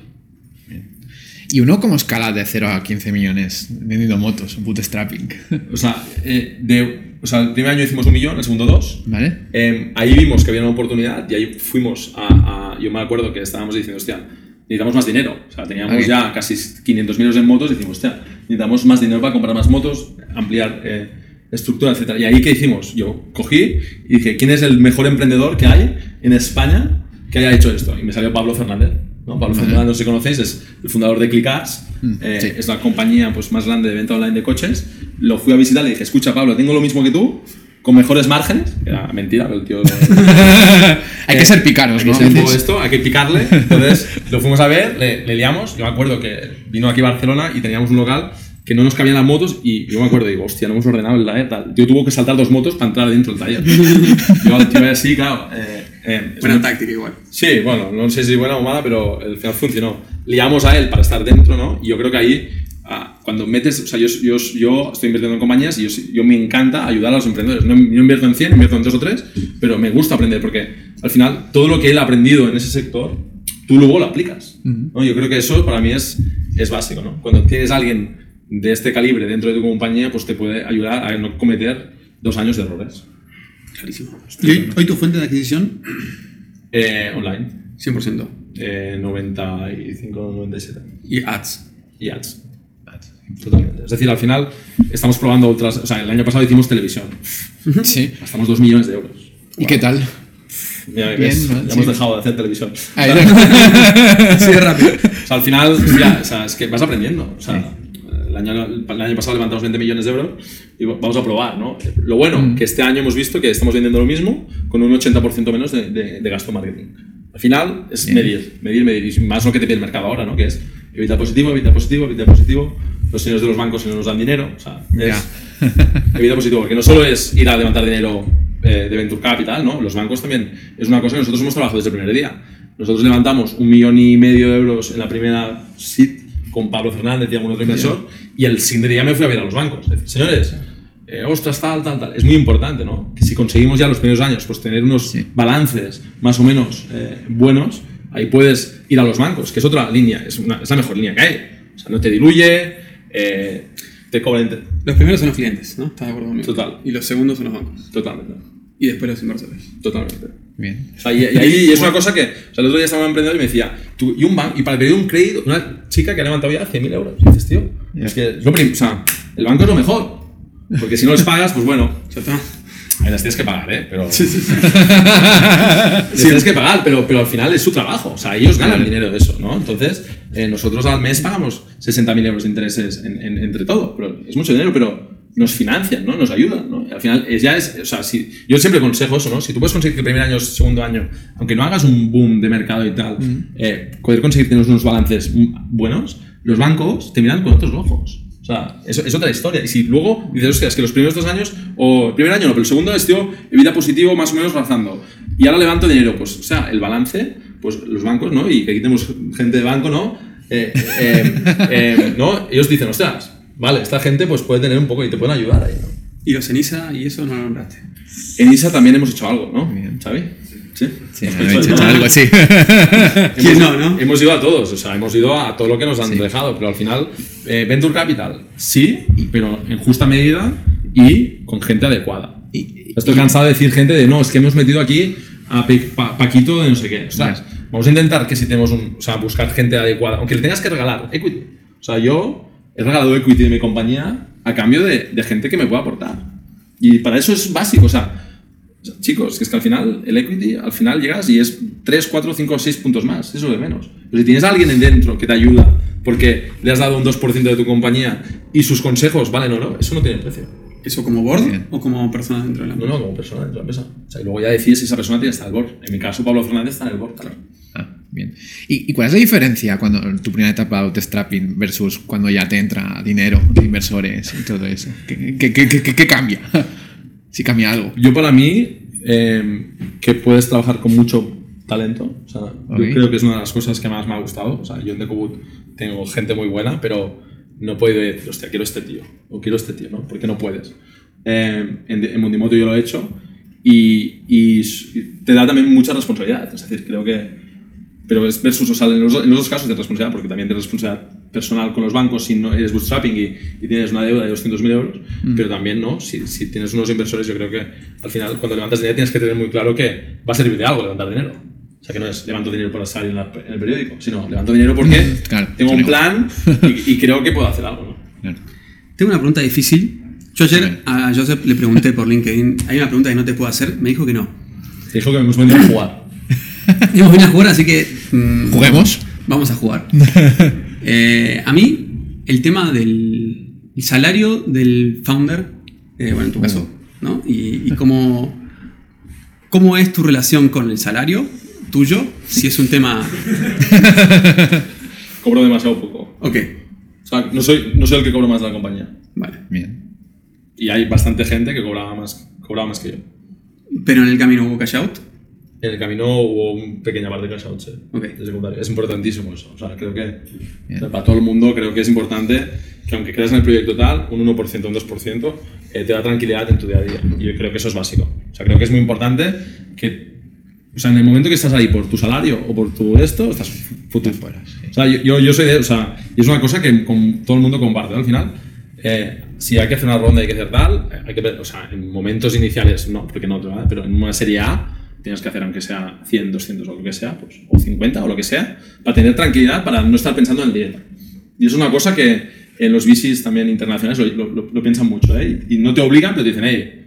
¿Y uno cómo escala de 0 a 15 millones vendiendo motos, bootstrapping? O sea, eh, de, o sea, el primer año hicimos un millón, el segundo dos. ¿Vale? Eh, ahí vimos que había una oportunidad y ahí fuimos a, a- Yo me acuerdo que estábamos diciendo, hostia, necesitamos más dinero. O sea, teníamos ya casi 500.000 euros en motos y decimos, hostia, necesitamos más dinero para comprar más motos, ampliar eh, estructura, etc. Y ahí, ¿qué hicimos? Yo cogí y dije, ¿quién es el mejor emprendedor que hay en España que haya hecho esto? Y me salió Pablo Fernández. ¿No? Pablo Fernández, no sé si conocéis, es el fundador de Clickars. eh, sí. Es la compañía pues, más grande de venta online de coches. Lo fui a visitar y le dije, escucha Pablo, tengo lo mismo que tú, con mejores márgenes. Que Era mentira, pero el tío... Hay que ser picaros, ¿no? se enfocó esto, hay que picarle. Entonces lo fuimos a ver, le, le liamos. Yo me acuerdo que vino aquí a Barcelona y teníamos un local que no nos cabían las motos y yo me acuerdo, digo, hostia, no hemos ordenado el taller. Tal. Tío tuvo que saltar dos motos para entrar dentro del taller. yo al tío así, claro. eh, eh, Buena táctica igual. Sí, bueno, no sé si buena o mala, pero al final funcionó. Liamos a él para estar dentro, ¿no? Y yo creo que ahí, ah, cuando metes, o sea, yo, yo, yo estoy invirtiendo en compañías y yo, yo me encanta ayudar a los emprendedores. No, no invierto en 100, invierto en 2 o 3, pero me gusta aprender porque al final todo lo que él ha aprendido en ese sector, tú luego lo aplicas. ¿no? Yo creo que eso para mí es, es básico, ¿no? Cuando tienes a alguien de este calibre dentro de tu compañía, pues te puede ayudar a no cometer dos años de errores. Clarísimo. ¿Y hoy, hoy tu fuente de adquisición? Eh, online. 100%. Eh, 95, 97. Y ads. y ads. Totalmente. Es decir, al final estamos probando otras. O sea, el año pasado hicimos televisión. Sí. Gastamos 2 millones de euros. ¿Y qué tal? Mira, Bien, ves, ¿no? ya Sí. hemos dejado de hacer televisión. Ahí, Así de rápido. O sea, al final, ya, o sea, es que vas aprendiendo. O sea, el año, el año pasado levantamos 20 millones de euros y vamos a probar, ¿no? Lo bueno, que este año hemos visto que estamos vendiendo lo mismo con un 80% menos de, de, de gasto marketing. Al final es medir, medir, medir, y más lo que te pide el mercado ahora, ¿no? Que es evita positivo, evita positivo, evita positivo. Los señores de los bancos no nos dan dinero, o sea, es evita positivo, porque no solo es ir a levantar dinero eh, de Venture Capital, ¿no? Los bancos también es una cosa que nosotros hemos trabajado desde el primer día. Nosotros levantamos un millón y medio de euros en la primera SIT con Pablo Fernández y algún otro inversor, y el siguiente día me fui a ver a los bancos. Es decir, señores, eh, ostras, tal, tal, tal. Es muy importante, ¿no? Que si conseguimos ya los primeros años, pues tener unos balances más o menos eh, buenos, ahí puedes ir a los bancos, que es otra línea, es, una- es la mejor línea que hay. O sea, no te diluye, eh, te cobran. Los primeros son los clientes, ¿no? ¿Estás de acuerdo conmigo? Total. Y los segundos son los bancos. Totalmente. Y después los inversores. Totalmente. Bien. O sea, y, y ahí es una cosa que, o sea, el otro día estaba un emprendedor y me decía, tú, y un banco, y para pedir un crédito, una chica que ha levantado ya 100.000 euros. Y dices, tío, es que lo o sea, el banco es lo mejor. Porque si no les pagas, pues bueno, ahí las tienes que pagar, ¿eh? Pero, Sí, tienes que pagar, pero, pero al final es su trabajo. O sea, ellos ganan dinero de eso, ¿no? Entonces, eh, nosotros al mes pagamos 60.000 euros de intereses en- en- entre todo. Pero es mucho dinero, pero nos financian, ¿no? Nos ayudan, ¿no? Al final, es, ya es. O sea, si, yo siempre aconsejo eso, ¿no? Si tú puedes conseguir que el primer año, segundo año, aunque no hagas un boom de mercado y tal, eh, poder conseguir tener unos balances buenos, los bancos te miran con otros ojos. O sea, eso es otra historia. Y si luego dices, hostia, es que los primeros dos años, o el primer año no, pero el segundo es, tío, evita positivo más o menos razando. Y ahora levanto dinero, pues, o sea, el balance, pues los bancos, ¿no? Y que aquí tenemos gente de banco, ¿no? Eh, eh, ¿no? Ellos dicen, ostras, vale, esta gente pues puede tener un poco y te pueden ayudar ahí, ¿no? Y los ceniza y eso no lo nombraste. En ISA también hemos hecho algo, ¿no? ¿Sabes? Sí. Sí, Hemos hecho he hecho algo. así. ¿Quién no, no? Hemos ido a todos, o sea, hemos ido a todo lo que nos han dejado, pero al final, eh, Venture Capital, sí, pero en justa medida y con gente adecuada. Estoy cansado de decir gente de no, es que hemos metido aquí a Pe- Pa- Paquito de no sé qué. ostras, Vamos a intentar que si tenemos un. O sea, buscar gente adecuada, aunque le tengas que regalar equity. O sea, yo he regalado equity de mi compañía a cambio de, de gente que me pueda aportar. Y para eso es básico, o sea, Chicos, que es que al final el equity, al final llegas y es 3, 4, 5, 6 puntos más, eso de menos. Pero si tienes a alguien en dentro que te ayuda porque le has dado un 2% de tu compañía y sus consejos valen oro, eso no tiene precio. ¿Eso como board o como persona dentro de la No, empresa? no, como persona dentro de la empresa. O sea, y luego ya decides si esa persona tiene que estar el board. En mi caso, Pablo Fernández está en el board, claro. Bien. ¿Y, y cuál es la diferencia cuando tu primera etapa de bootstrapping versus cuando ya te entra dinero de inversores y todo eso? ¿Qué, qué- qué- qué- cambia? si cambia algo. Yo para mí, eh, que puedes trabajar con mucho talento, o sea, Ok. yo creo que es una de las cosas que más me ha gustado. O sea, yo en Decobut tengo gente muy buena, pero no puedo decir, hostia, quiero este tío, o quiero este tío, ¿no? Porque no puedes. Eh, en, en Mundimoto yo lo he hecho y, y te da también mucha responsabilidad. Es decir, creo que pero es versus, o sea, en los, en los dos casos de responsabilidad, porque también tienes responsabilidad personal con los bancos si no eres bootstrapping y, y tienes una deuda de 200.000 euros, pero también, ¿no? Si, si tienes unos inversores, yo creo que al final, cuando levantas dinero, tienes que tener muy claro que va a servir de algo levantar dinero. O sea, que no es levanto dinero para salir en, la- en el periódico, sino levanto dinero porque Claro, tengo un plan y, y creo que puedo hacer algo, ¿no? Claro. Tengo una pregunta difícil. Yo ayer a Joseph le pregunté por LinkedIn, hay una pregunta que no te puedo hacer, me dijo que no. Te dijo que hemos venido a jugar. Hemos venido a jugar, así que... mm, ¿Juguemos? Vamos a jugar. Eh, a mí, el tema del el salario del founder, eh, bueno, en tu caso, ¿no? Y, y cómo, cómo es tu relación con el salario tuyo, si es un tema... Cobro demasiado poco. Ok, O sea, no soy, no soy el que cobro más de la compañía. vale. Bien. Y hay bastante gente que cobraba más, cobraba más que yo. Pero en el camino hubo cash out. En el camino hubo una pequeña parte de cash out, sí, Ok. de secundario. Es importantísimo eso. O sea, creo que o sea, para todo el mundo creo que es importante que aunque creas en el proyecto tal, un 1%, un 2%, eh, te da tranquilidad en tu día a día. Y yo creo que eso es básico. O sea, creo que es muy importante que, o sea, en el momento que estás ahí por tu salario o por tu esto, estás fuera. fuera, sí. O sea, yo, yo, soy de, o sea, y es una cosa que con todo el mundo comparte. ¿no? Al final, eh, si hay que hacer una ronda y hay que hacer tal, eh, hay que o sea, en momentos iniciales no, porque no, ¿verdad? pero en una serie A tienes que hacer aunque sea 100, 200 o lo que sea, pues, o 50 o lo que sea, para tener tranquilidad, para no estar pensando en el dinero. Y es una cosa que en los VCs también internacionales lo, lo- lo- piensan mucho, ¿eh? Y, no te obligan, pero te dicen, hey,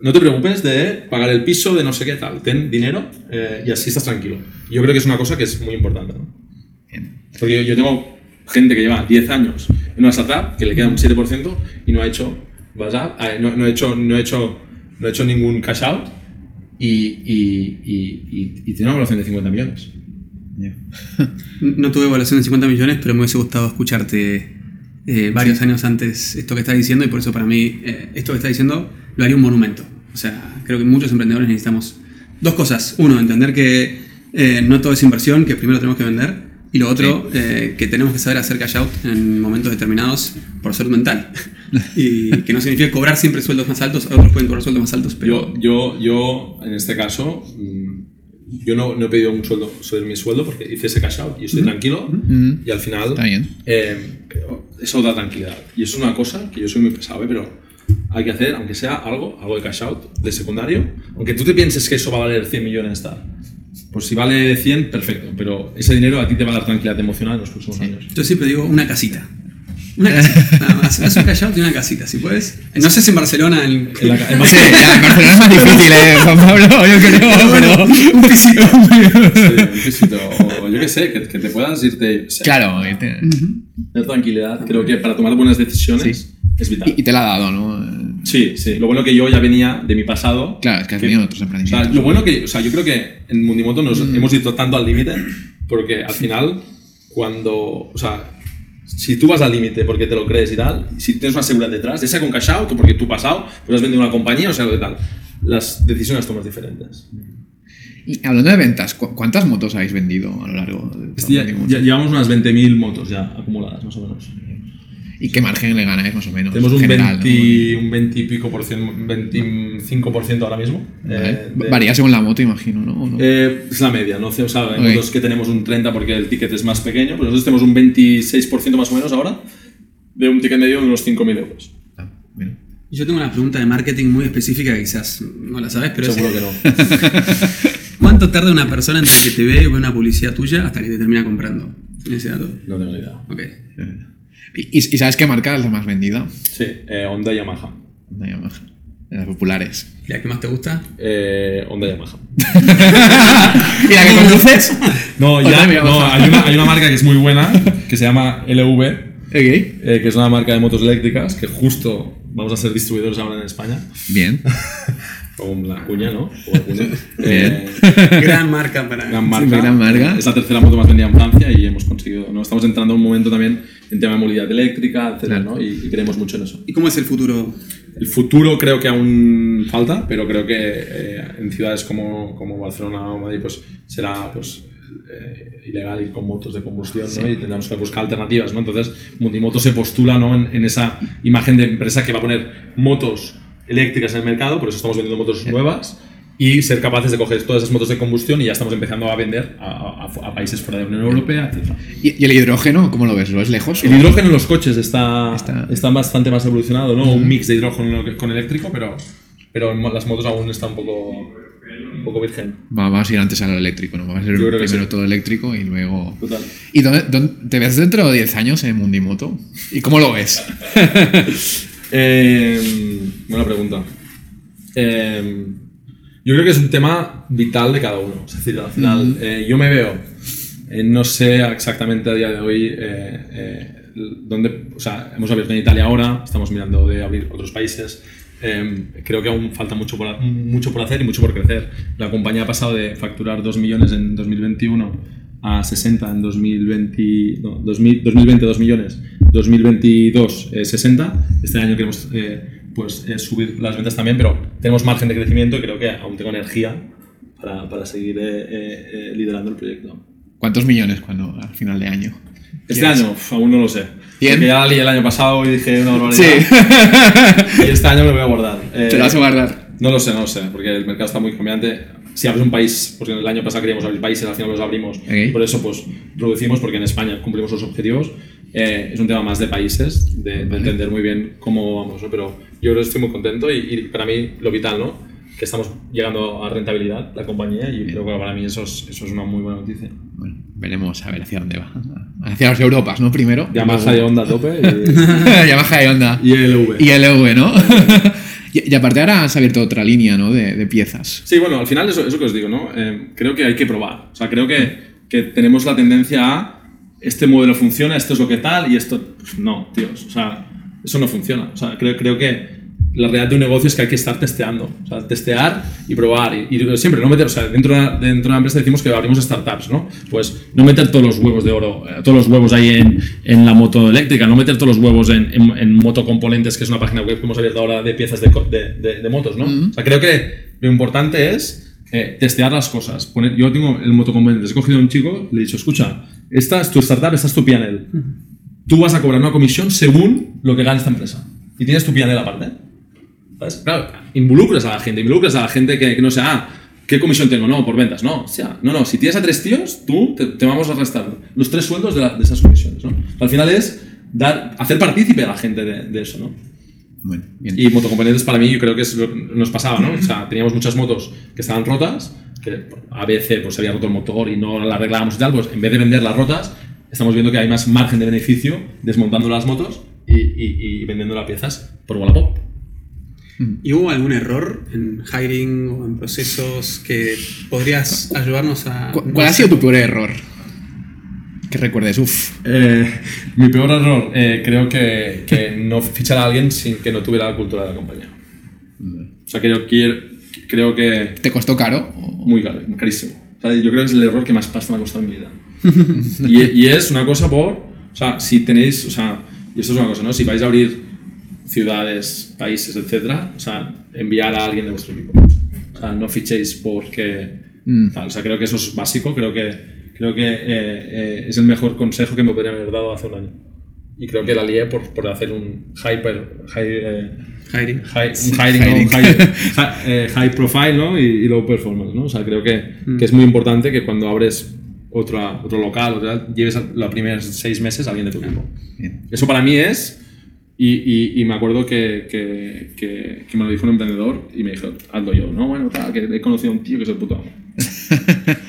no te preocupes de pagar el piso de no sé qué tal, ten dinero eh, y así estás tranquilo. Yo creo que es una cosa que es muy importante, ¿no? Bien. Porque yo, yo tengo gente que lleva 10 años en una startup, que le queda un 7% y no ha hecho, eh, no, no ha hecho, no ha hecho, no ha hecho ningún cash out y, y, y, y- y tiene una evaluación de 50 millones. No tuve evaluación de 50 millones, pero me hubiese gustado escucharte eh, varios años antes esto que estás diciendo y por eso para mí eh, esto que estás diciendo lo haría un monumento. O sea, creo que muchos emprendedores necesitamos dos cosas. Uno, entender que eh, no todo es inversión, que primero tenemos que vender. Y lo otro, eh, que tenemos que saber hacer cash out en momentos determinados por salud mental. y que no significa cobrar siempre sueldos más altos, otros pueden cobrar sueldos más altos, pero... Yo, yo, yo, en este caso, mm, yo no, no he pedido un sueldo sobre mi sueldo porque hice ese cash out y estoy tranquilo y al final Está bien. eh, eso da tranquilidad. Y es una cosa que yo soy muy pesado, ¿eh? pero hay que hacer, aunque sea algo, algo de cash out, de secundario, aunque tú te pienses que eso va a valer 100 millones, tal. Pues si vale 100, perfecto, pero ese dinero a ti te va a dar tranquilidad emocional en los próximos años. Yo siempre digo una casita. Una casita, nada más. Haz un cash out y una casita, si puedes. No sé si en Barcelona. En, En la en Sí, ya, en Barcelona es más difícil, ¿eh? Juan Pablo, yo creo, pero... un pisito. Sí, un pisito, o yo qué sé, que, que te puedas irte. o sea, Claro, y te, tranquilidad, creo que para tomar buenas decisiones es vital. y- y te la ha dado, ¿no? Sí, sí. Lo bueno que yo ya venía de mi pasado. Claro, es que has tenido otros O sea, emprendimientos. lo bueno que, o sea, yo creo que en Mundimoto nos hemos ido tanto al límite porque al final, cuando, o sea, si tú vas al límite porque te lo crees y tal, si tienes una seguridad detrás, ya sea con cash out o porque tú pasado, pues has vendido una compañía o sea, lo de tal, las decisiones las tomas diferentes. Y hablando de ventas, ¿cu- ¿cuántas motos habéis vendido a lo largo de Este ya- ya llevamos unas 20.000 motos ya acumuladas, más o menos. ¿Y qué margen le ganáis más o menos? Tenemos un, general, 20, un 20 y pico por ciento, 25% ahora mismo. ¿no? eh, Vale. de- Varía según la moto, imagino, ¿no? ¿O no? Eh, es la media, ¿no? O sea, hay Ok. motos que tenemos un 30 porque el ticket es más pequeño, pero nosotros tenemos un 26% más o menos ahora de un ticket medio de unos 5.000 euros. Ah. Yo tengo una pregunta de marketing muy específica que quizás no la sabes, pero es- Seguro que no. ¿Cuánto tarda una persona entre que te ve o ve una publicidad tuya hasta que te termina comprando? ¿Tienes ese dato? No tengo ni idea. Ok. ¿Y, sabes qué marca es la más vendida? Sí, eh, Honda Yamaha. Una Yamaha. De las populares. ¿Y la que más te gusta? Eh, Honda Yamaha. ¿Y la que conduces? No, Honda ya, no hay, una, hay una marca que es muy buena, que se llama LV, Ok. eh, que es una marca de motos eléctricas, que justo vamos a ser distribuidores ahora en España. Bien. Con la cuña, ¿no? La cuña. Eh, Gran marca para... gran marca. gran marca. Es la tercera moto más vendida en Francia y hemos conseguido. ¿no? Estamos entrando en un momento también en tema de movilidad eléctrica, etcétera, ¿no? y, y creemos mucho en eso. ¿Y cómo es el futuro? El futuro creo que aún falta, pero creo que eh, en ciudades como, como Barcelona o Madrid pues, será pues, eh, ilegal ir con motos de combustión ¿no? y tendremos que buscar alternativas. ¿no? Entonces, Mundimoto se postula ¿no? en, en esa imagen de empresa que va a poner motos eléctricas en el mercado, por eso estamos vendiendo motos nuevas y ser capaces de coger todas esas motos de combustión y ya estamos empezando a vender a, a- a países fuera de la Unión Europea, etc. ¿Y, y el hidrógeno, cómo lo ves? ¿Lo ves lejos? El hidrógeno en los coches está, Está- está, bastante más evolucionado, ¿no? Un mix de hidrógeno con eléctrico, pero, pero las motos aún está un poco, un poco virgen. Va- Vamos a ir antes a lo eléctrico, ¿no? Vamos a ser primero sí. todo eléctrico y luego... Total. ¿Y dónde, dónde- te ves dentro de 10 años en Mundimoto? ¿Y cómo lo ves? Eh, buena pregunta. Eh, yo creo que es un tema vital de cada uno. Es decir, al final, eh, yo me veo, eh, no sé exactamente a día de hoy eh, eh, dónde, o sea, hemos abierto en Italia ahora, estamos mirando de abrir otros países. Eh, creo que aún falta mucho por, mucho por hacer y mucho por crecer. La compañía ha pasado de facturar 2 millones en 2021 a 60 en 2020, no, 2000 2020 2 millones, 2022 eh, 60. Este año queremos eh, pues, eh, subir las ventas también, pero tenemos margen de crecimiento y creo que aún tengo energía para, para seguir eh, eh, eh, liderando el proyecto. ¿Cuántos millones cuando al final de año? Este año uf, aún no lo sé. Bien. Porque ya la lié el año pasado y dije una barbaridad. Sí. Y este año me lo voy a guardar. Eh, Te lo vas a guardar. No lo sé, no lo sé, porque el mercado está muy cambiante. Si abres un país, porque el año pasado queríamos abrir países, al final los abrimos. Ok. Y por eso, pues, producimos, porque en España cumplimos los objetivos. Eh, es un tema más de países, de, de entender muy bien cómo vamos, ¿no? Pero yo creo que estoy muy contento y, y para mí lo vital, ¿no? Que estamos llegando a rentabilidad, la compañía, y creo que para mí eso es, eso es una muy buena noticia. Bueno, veremos a ver hacia dónde va. Hacia las Europas, ¿no? Primero. Yamaha de onda a tope Yamaha de Honda. y, y LV. Y LV, ¿no? y, y aparte ahora has abierto otra línea, ¿no? De, de piezas. Sí, bueno, al final eso, eso que os digo, ¿no? Eh, creo que hay que probar. O sea, creo que, que tenemos la tendencia a este modelo funciona, esto es lo que tal y esto, pues no, tíos, o sea, eso no funciona. O sea, creo, creo que la realidad de un negocio es que hay que estar testeando, o sea, testear y probar. Y, y siempre, no meter, o sea, dentro de, una, dentro de una empresa decimos que abrimos startups, ¿no? Pues no meter todos los huevos de oro, eh, todos los huevos ahí en, en la moto eléctrica, no meter todos los huevos en, en, en Motocomponentes, que es una página web que hemos abierto ahora de piezas de, de, de- motos, ¿no? O sea, creo que lo importante es eh, testear las cosas. Poner, yo tengo el Motocomponentes, he cogido a un chico, le he dicho, escucha, esta es tu startup, esta es tu PNL. Tú vas a cobrar una comisión según lo que gane esta empresa. Y tienes tu PNL aparte. ¿Sabes? Claro, involucras a la gente, involucras a la gente que, que no sea, ah, ¿qué comisión tengo? No, por ventas, no. O sea, no, no, si tienes a tres tíos, tú te, te vamos a restar los tres sueldos de, la- de esas comisiones, ¿no? Al final es dar, hacer partícipe a la gente de, de eso, ¿no? Bueno, bien. Y motocomponentes para mí yo creo que es lo nos pasaba, ¿no? O sea, teníamos muchas motos que estaban rotas, que a veces pues se había roto el motor y no la arreglábamos y tal, pues en vez de venderlas rotas, estamos viendo que hay más margen de beneficio desmontando las motos y, y, y vendiendo las piezas por Wallapop. ¿Y hubo algún error en hiring o en procesos que podrías ayudarnos a... ¿Cu- ¿Cuál ha sido tu peor error? Que recuerdes, uff. Eh, mi peor error, eh, creo que, que no fichar a alguien sin que no tuviera la cultura de la compañía. O sea, que yo quiero, creo que ¿Te costó caro? muy caro, carísimo. O sea, yo creo que es el error que más pasta me ha costado en mi vida. y, y es una cosa por, o sea, si tenéis, o sea, y esto es una cosa, ¿no? Si vais a abrir ciudades, países, etcétera, o sea, enviar a alguien de vuestro equipo. O sea, no fichéis porque, tal. o sea, creo que eso es básico, creo que, creo que eh, eh, es el mejor consejo que me podrían haber dado hace un año. Y creo que la lié por, por hacer un hyper, high, eh, Hiring. high, un hiring, ¿no? Un high, high, eh, high profile ¿no? y, y low performance. ¿no? O sea, creo que, que es muy importante que cuando abres otra, otro local lleves los primeros seis meses a alguien de tu equipo. Bien. Eso para mí es, y, y, y me acuerdo que, que, que, que me lo dijo un emprendedor y me dijo, hazlo yo, no, bueno, tal, que he conocido a un tío que es el puto amo.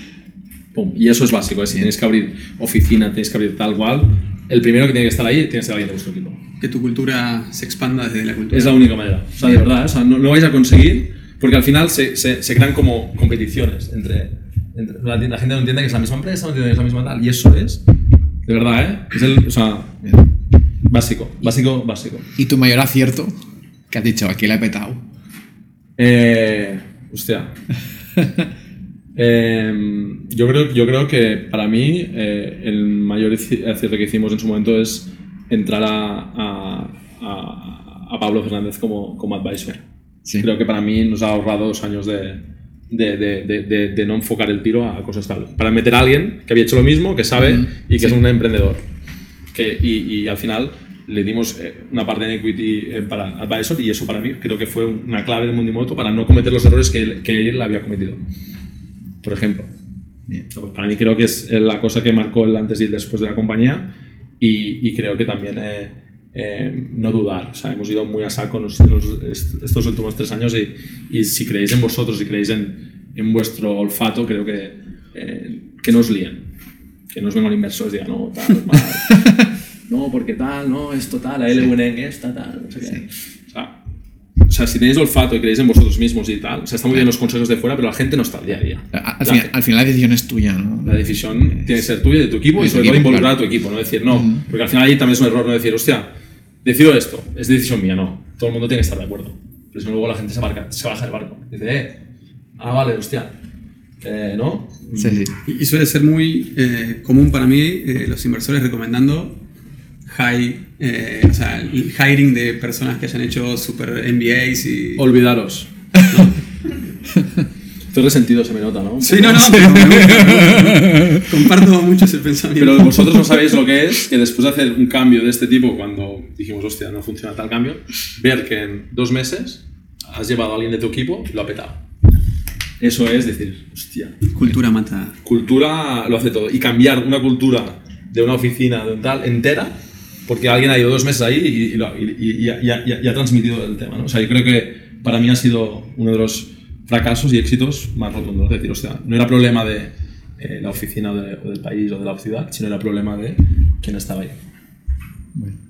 Pum. Y eso es básico, es si tenéis que abrir oficina, tenéis que abrir tal cual, el primero que tiene que estar ahí tiene que ser alguien de vuestro equipo. Que tu cultura se expanda desde la cultura. Es la única manera. O sea, de verdad, o sea, no, no vais a conseguir, porque al final se, se, se crean como competiciones entre, entre- la, la gente no entiende que es la misma empresa, no entiende que es la misma tal, y eso es, de verdad, ¿eh? Es el, o sea, básico, básico, básico. ¿Y tu mayor acierto? Que has dicho, aquí la he petado. Eh, hostia. Eh, yo, creo, yo creo que para mí eh, el mayor aci- acierto que hicimos en su momento es entrar a, a, a- a Pablo Fernández como, como advisor. Sí. Creo que para mí nos ha ahorrado dos años de, de, de, de- de- no enfocar el tiro a cosas tal. Para meter a alguien que había hecho lo mismo, que sabe y que es un emprendedor. Que, y, y al final le dimos eh, una parte de equity eh, para advisor y eso para mí creo que fue una clave del Mundimoto para no cometer los errores que él, que él había cometido. Por ejemplo. Para mí creo que es la cosa que marcó el antes y el después de la compañía y, y creo que también eh, eh, no dudar. O sea, hemos ido muy a saco nos- est- estos últimos tres años y, y si creéis en vosotros y creéis en, en vuestro olfato, creo que, eh, que no os líen. Que no os vengan inversores y digan, no, tal, mal. no, porque tal, no, esto tal, la en esta, tal, sea, si tenéis olfato y creéis en vosotros mismos y tal, o sea, está muy bien los consejos de fuera, pero la gente no está al día a día. Al, final, al final la decisión es tuya, ¿no? la decisión tiene que ser tuya y de tu equipo y sobre todo equipo, involucrar claro. a tu equipo, no decir no. Porque al final ahí también es un error no decir, hostia, decido esto, es decisión mía, no. Todo el mundo tiene que estar de acuerdo. Pero si no, luego la gente se, barca- se baja del barco. Dice, eh, ah, vale, hostia, eh, ¿no? Sí, sí. Y y suele ser muy eh, común para mí eh, los inversores recomendando high, eh, o sea, el hiring de personas que hayan hecho super MBAs y... Olvidaros. Estoy resentido, se me nota, ¿no? Sí, no, no, pero me gusta, me gusta. Comparto mucho ese pensamiento. Pero vosotros no sabéis lo que es que después de hacer un cambio de este tipo, cuando dijimos, hostia, no funciona tal cambio, ver que en dos meses has llevado a alguien de tu equipo y lo ha petado. Eso es decir, hostia, Cultura mata. cultura lo hace todo. Y cambiar una cultura de una oficina de un tal entera, porque alguien ha ido dos meses ahí y, y y- y- ha- ha- transmitido el tema. ¿no? O sea, yo creo que para mí ha sido uno de los fracasos y éxitos más rotundos. Es decir, hostia, no era problema de eh, la oficina o, de- o del país o de la ciudad, sino era problema de quién estaba ahí.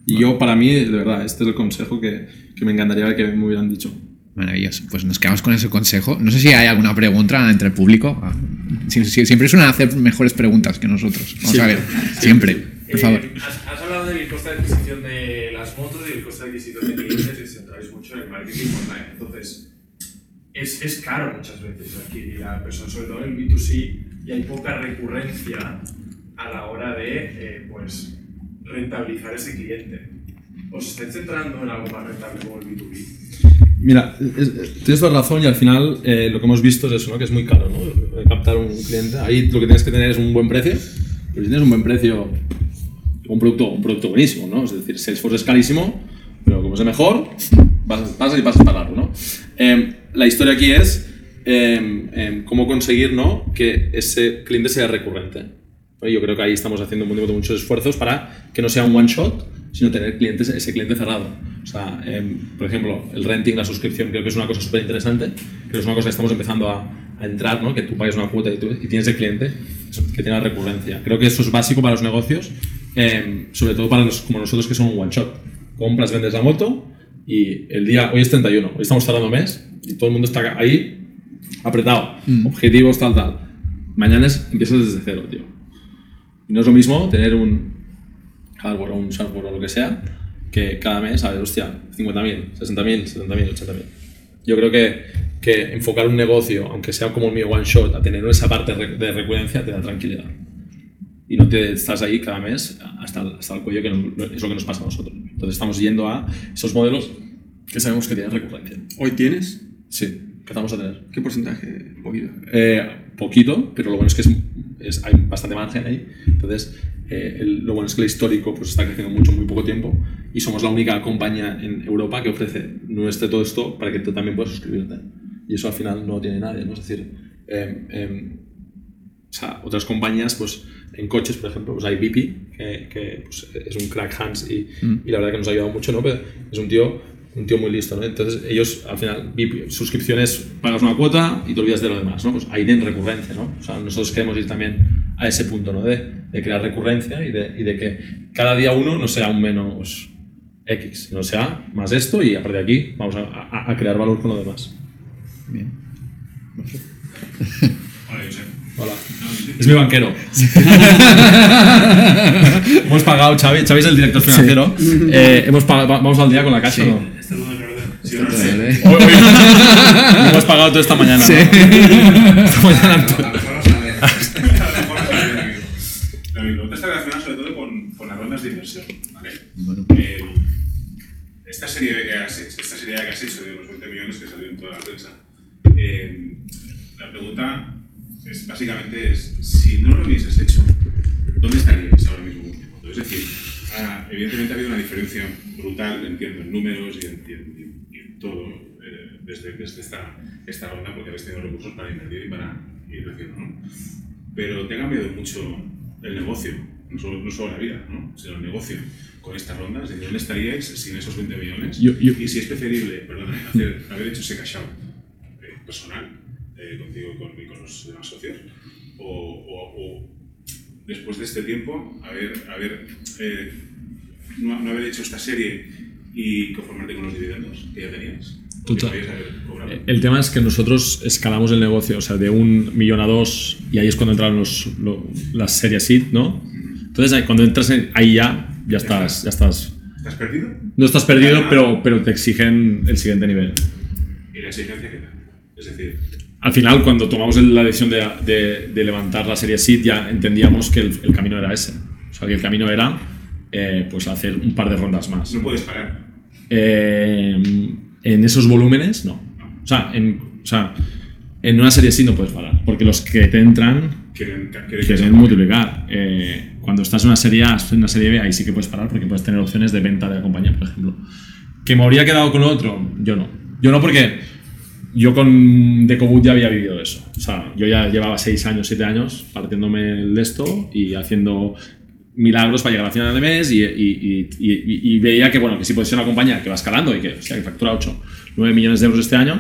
Y yo, para mí, de verdad, este es el consejo que, que me encantaría que me hubieran dicho. Maravilloso. Pues nos quedamos con ese consejo. No sé si hay alguna pregunta entre el público. Ah, siempre suelen hacer mejores preguntas que nosotros. Vamos a ver. Siempre. Por favor. Eh, has, has hablado del coste de adquisición de las motos y del coste de adquisición de clientes y centráis mucho en el marketing online. Entonces, es, es caro muchas veces adquirir a personas, sobre todo en B2C, y hay poca recurrencia a la hora de eh, pues, rentabilizar ese cliente. ¿Os estáis centrando en algo más rentable como el B2B? Mira, es- es- tienes toda razón y al final eh, lo que hemos visto es eso, ¿no? que es muy caro ¿no? Captar un cliente. Ahí lo que tienes que tener es un buen precio, pero si tienes un buen precio, un producto, un producto buenísimo, ¿no? es decir, Salesforce es carísimo, pero como es el mejor, vas- pasas y pasas para largo. ¿no? Em, la historia aquí es em, em, cómo conseguir ¿no? que ese cliente sea recurrente. Yo creo que ahí estamos haciendo muchos esfuerzos para que no sea un one shot, sino tener clientes, ese cliente cerrado. O sea, em, por ejemplo, el renting, la suscripción, creo que es una cosa súper interesante. Creo que es una cosa que estamos empezando a, a entrar, ¿no? que tú pagues una cuota y, tú- y tienes el cliente que tiene la recurrencia. Creo que eso es básico para los negocios, em, sobre todo para los como nosotros que son un one shot. Compras, vendes la moto y el día, hoy es 31, hoy estamos cerrando mes y todo el mundo está ahí apretado, objetivos, tal, tal. Mañana es, empiezas desde cero, tío. Y no es lo mismo tener un hardware o un software o lo que sea, que cada mes, a ver, hostia, 50.000, 60.000, 70.000, 80.000. Yo creo que, que enfocar un negocio, aunque sea como el mío one shot, a tener esa parte de de recurrencia te da tranquilidad. Y no te estás ahí cada mes hasta el, hasta el cuello, que no- es lo que nos pasa a nosotros. Entonces estamos yendo a esos modelos que sabemos que tienen recurrencia. ¿Hoy tienes? Sí, empezamos a tener. ¿Qué porcentaje? Poquito. Eh, poquito, pero lo bueno es que es, es- hay bastante margen ahí. Entonces, eh, el- lo bueno es que el histórico pues, está creciendo mucho en muy poco tiempo y somos la única compañía en Europa que ofrece nuestro todo esto para que tú también puedas suscribirte. Y eso al final no tiene nadie, ¿no? Es decir, eh, eh, o sea, otras compañías, pues en coches, por ejemplo, pues hay Bipi, que, que, pues, es un crack Hans y, y la verdad que nos ha ayudado mucho, ¿no? Pero es un tío, un tío muy listo, ¿no? Entonces ellos, al final, suscripciones, pagas una cuota y te olvidas de lo demás, ¿no? Pues ahí tienen recurrencia, ¿no? O sea, nosotros queremos ir también a ese punto, ¿no? De, de crear recurrencia y de, y de que cada día uno no sea un menos X, sino sea más esto y a partir de aquí vamos a, a- a crear valor con lo demás. Bien. Hola, Josep. Hola. Es mi banquero. hemos pagado, Xavi, Xavi es el director financiero. Eh, hemos pagado- vamos al día con la caja, ¿no? Este. Sí, no sé. Vale. Hoy- hoy- hemos pagado todo esta mañana. ¿no? Esta mañana. A lo mejor no sabe. A lo mejor no sabe. No, Mi pregunta está relacionada sobre todo con, con las rondas de inversión. ¿vale? Eh, esta serie que has hecho, esta serie que has hecho de los 20 millones que salió en toda la prensa, eh, la pregunta es básicamente es, si no lo hubieses hecho, ¿dónde estaríais ahora mismo? Es decir, ah, evidentemente ha habido una diferencia brutal, entiendo, en números y en, y en- y en todo eh, desde, desde esta, esta ronda, porque habéis tenido recursos para invertir y para ir creciendo, ¿no? Pero te ha cambiado mucho el negocio, no solo, no solo la vida, ¿no? sino el negocio con estas rondas. ¿De dónde estaríais sin esos 20 millones? Yo- yo- Y si es preferible, perdón, haber hecho ese cash out eh, personal eh, contigo y con, y con los demás socios, o, o- o después de este tiempo haber, haber eh, no, no haber hecho esta serie y conformarte con los dividendos que ya tenías. Total. El tema es que nosotros escalamos el negocio, o sea, de un millón a dos, y ahí es cuando entraron los, lo- las series SID, ¿no? Entonces, cuando entras en- ahí ya, ya estás, ya estás. ¿Estás perdido? No estás perdido, pero, pero te exigen el siguiente nivel. ¿Y la exigencia qué tal? Es decir, Al final, cuando tomamos la decisión de, de- de levantar la serie SID, ya entendíamos que el, el camino era ese. O sea, que el camino era eh, pues hacer un par de rondas más. no puedes parar. Eh, en esos volúmenes, no. O sea, en, o sea, en una serie SID no puedes parar, porque los que te entran Quieren, quieren quieren multiplicar. Eh, cuando estás en una serie A, en una serie B, ahí sí que puedes parar porque puedes tener opciones de venta de la compañía, por ejemplo. ¿Que me habría quedado con otro? Yo no. Yo no porque yo con Decobut ya había vivido eso. O sea, yo ya llevaba 6 años, 7 años partiéndome de esto y haciendo milagros para llegar a final de mes y, y- veía que, bueno, que sí puede ser una compañía que va escalando y que, o sea, que factura 8, 9 millones de euros este año,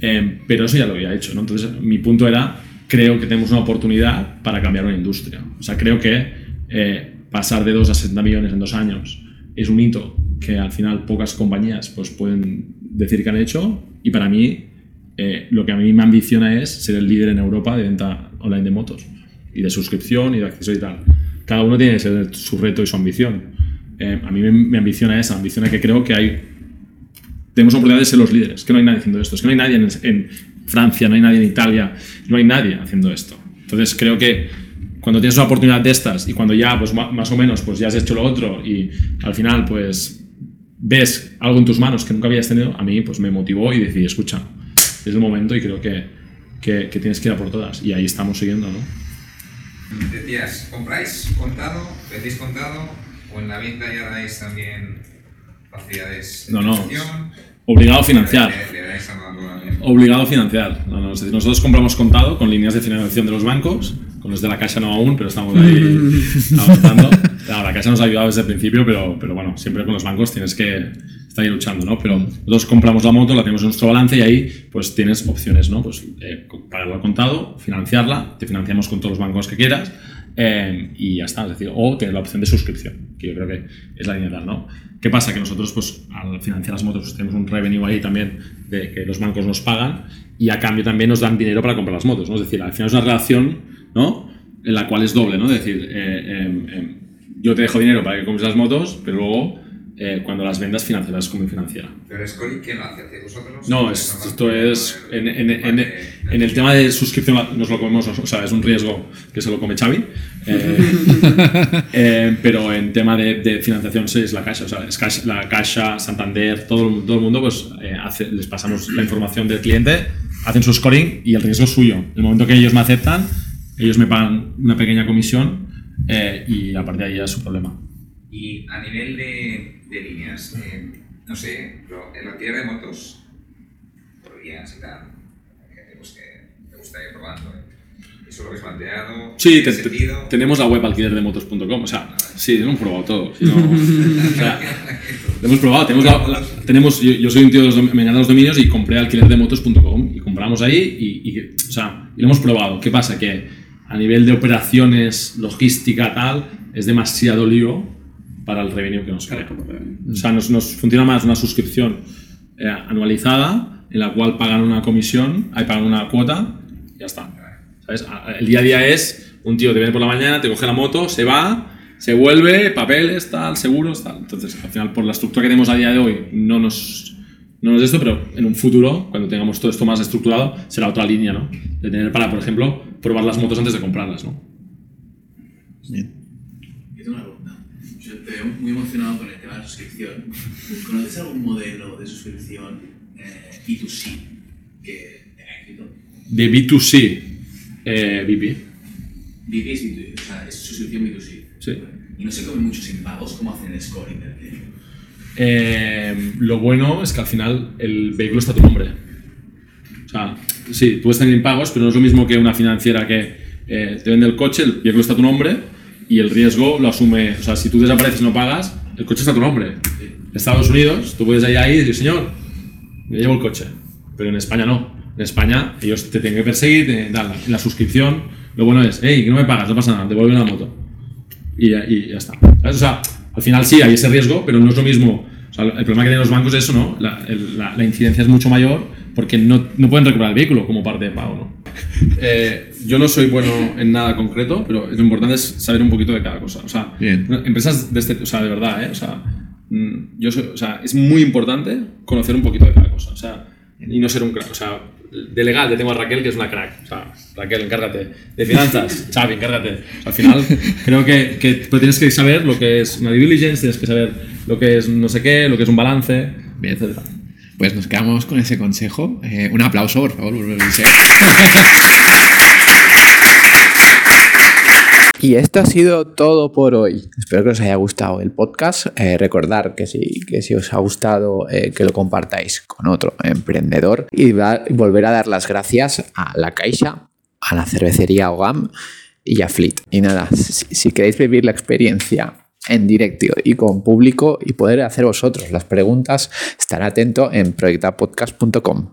eh, pero eso ya lo había hecho. Entonces, mi punto era, creo que tenemos una oportunidad para cambiar una industria. O sea, creo que eh, pasar de 2 a 60 millones en dos años es un hito que al final pocas compañías pues, pueden decir que han hecho Y para mí, eh, lo que a mí me ambiciona es ser el líder en Europa de venta online de motos y de suscripción y de acceso y tal. Cada uno tiene que ser su reto y su ambición. Eh, a mí me, me ambiciona esa, ambiciona que creo que hay tenemos oportunidad de ser los líderes, que no hay nadie haciendo esto, es que no hay nadie en, en Francia, no hay nadie en Italia, no hay nadie haciendo esto. Entonces creo que cuando tienes una oportunidad de estas y cuando ya pues más o menos pues ya has hecho lo otro y al final pues ves algo en tus manos que nunca habías tenido, a mí pues me motivó y decidí, escucha, es el momento y creo que, que, que tienes que ir a por todas y ahí estamos siguiendo, ¿no? Decías, ¿compráis contado? ¿Vendéis contado? ¿O en la venta ya dais también facilidades de No, no. financiación? Obligado a financiar. Obligado a financiar. No, no, es decir, nosotros compramos contado con líneas de financiación de los bancos, con los de la Caixa no aún, pero estamos ahí avanzando. Claro, la Caixa nos ha ayudado desde el principio, pero, pero bueno, siempre con los bancos tienes que estar ahí luchando, ¿no? Pero nosotros compramos la moto, la tenemos en nuestro balance y ahí pues tienes opciones, ¿no? Pues eh, pagarla al contado, financiarla, te financiamos con todos los bancos que quieras eh, y ya está. Es decir, o tener la opción de suscripción, que yo creo que es la línea ¿no? ¿Qué pasa? Que nosotros, pues, al financiar las motos, pues, tenemos un revenue ahí también de que los bancos nos pagan y a cambio también nos dan dinero para comprar las motos, ¿no? Es decir, al final es una relación, ¿no? En la cual es doble, ¿no? Es decir, eh, em, em, yo te dejo dinero para que compres las motos, pero luego, eh, cuando las vendas, financiarlas como financiera. ¿Pero Scoring quién lo hace? ¿Hacéis vosotros? No, es- esto es. En, en- en- en el tema de suscripción nos lo comemos, o sea, es un riesgo que se lo come Xavi. eh, eh, pero en tema de, de financiación sí es la Caixa. O sea, es Caixa- la Caixa, Santander, todo, el- todo el mundo, pues eh, hace- les pasamos la información del cliente, hacen su scoring y el riesgo es suyo. El momento que ellos me aceptan, ellos me pagan una pequeña comisión eh, y a partir de ahí ya es su problema. Y a nivel de, de líneas, eh, no sé, pero el alquiler de motos, por días y tal, gente pues, que te gustaría probando. ¿eh? ¿Eso lo habéis planteado? Sí, ¿Tiene te- te- tenemos la web alquilerdemotos.com, o sea, sí, lo hemos probado todo. si no- o sea, lo hemos probado, tenemos, la- la- tenemos yo, yo soy un tío de los, me encantan los dominios y compré alquilerdemotos.com y compramos ahí y, y, o sea, y lo hemos probado. ¿Qué pasa? Que a nivel de operaciones, logística, tal, es demasiado lío para el revenue que nos crea. O sea, nos, nos funciona más una suscripción eh, anualizada en la cual pagan una comisión, ahí pagan una cuota y ya está. ¿Sabes? El día a día es un tío te viene por la mañana, te coge la moto, se va, se vuelve, papeles, tal, seguros, tal. Entonces, al final, por la estructura que tenemos a día de hoy, no nos, no nos esto, pero en un futuro, cuando tengamos todo esto más estructurado, será otra línea, ¿no? De tener para, por ejemplo, probar las motos antes de comprarlas, ¿no? Yo tengo una pregunta. Yo te veo muy emocionado con el tema de la suscripción. ¿Conoces algún modelo de suscripción eh, B2C que tenga éxito? De B2C, eh, BP. BP es B2C, o sea, es suscripción B2C. Sí. Y no se come muchos impagos, ¿cómo hacen el scoring del cliente? Eh, lo bueno es que al final el vehículo está a tu nombre. O sea, sí, tú puedes tener impagos, pero no es lo mismo que una financiera que eh, te vende el coche, el vehículo está a tu nombre y el riesgo lo asume. O sea, si tú desapareces y no pagas, el coche está a tu nombre. En Estados Unidos, tú puedes ir ahí y decir, señor, me llevo el coche. Pero en España no. En España ellos te tienen que perseguir, te dan la, la suscripción. Lo bueno es, hey, que no me pagas, no pasa nada, devuelve la moto y, y ya está. ¿Sabes? O sea, al final sí hay ese riesgo, pero no es lo mismo. O sea, el problema que tienen los bancos es eso, ¿no? La, el- la- la incidencia es mucho mayor porque no, no pueden recuperar el vehículo como parte de pago, ¿no? Eh, yo no soy bueno en nada concreto, pero lo importante es saber un poquito de cada cosa. O sea, Bien. empresas de este, o sea, de verdad, ¿eh? O sea, mm, yo soy- o sea, es muy importante conocer un poquito de cada cosa. O sea, y no ser un crack. O sea, de legal ya tengo a Raquel, que es una crack. O sea, Raquel, encárgate. De finanzas, Xavi, encárgate. O sea, al final, creo que, que pero tienes que saber lo que es una due diligence, tienes que saber lo que es no sé qué, lo que es un balance, Bien. etcétera. Pues nos quedamos con ese consejo. Eh, un aplauso, por favor, por. Y esto ha sido todo por hoy. Espero que os haya gustado el podcast. Eh, recordar que si, que si os ha gustado, eh, que lo compartáis con otro emprendedor y, volver a dar las gracias a la Caixa, a la cervecería OGAM y a Fleet. Y nada, si, si queréis vivir la experiencia en directo y con público y poder hacer vosotros las preguntas, estar atento en proyectapodcast.com.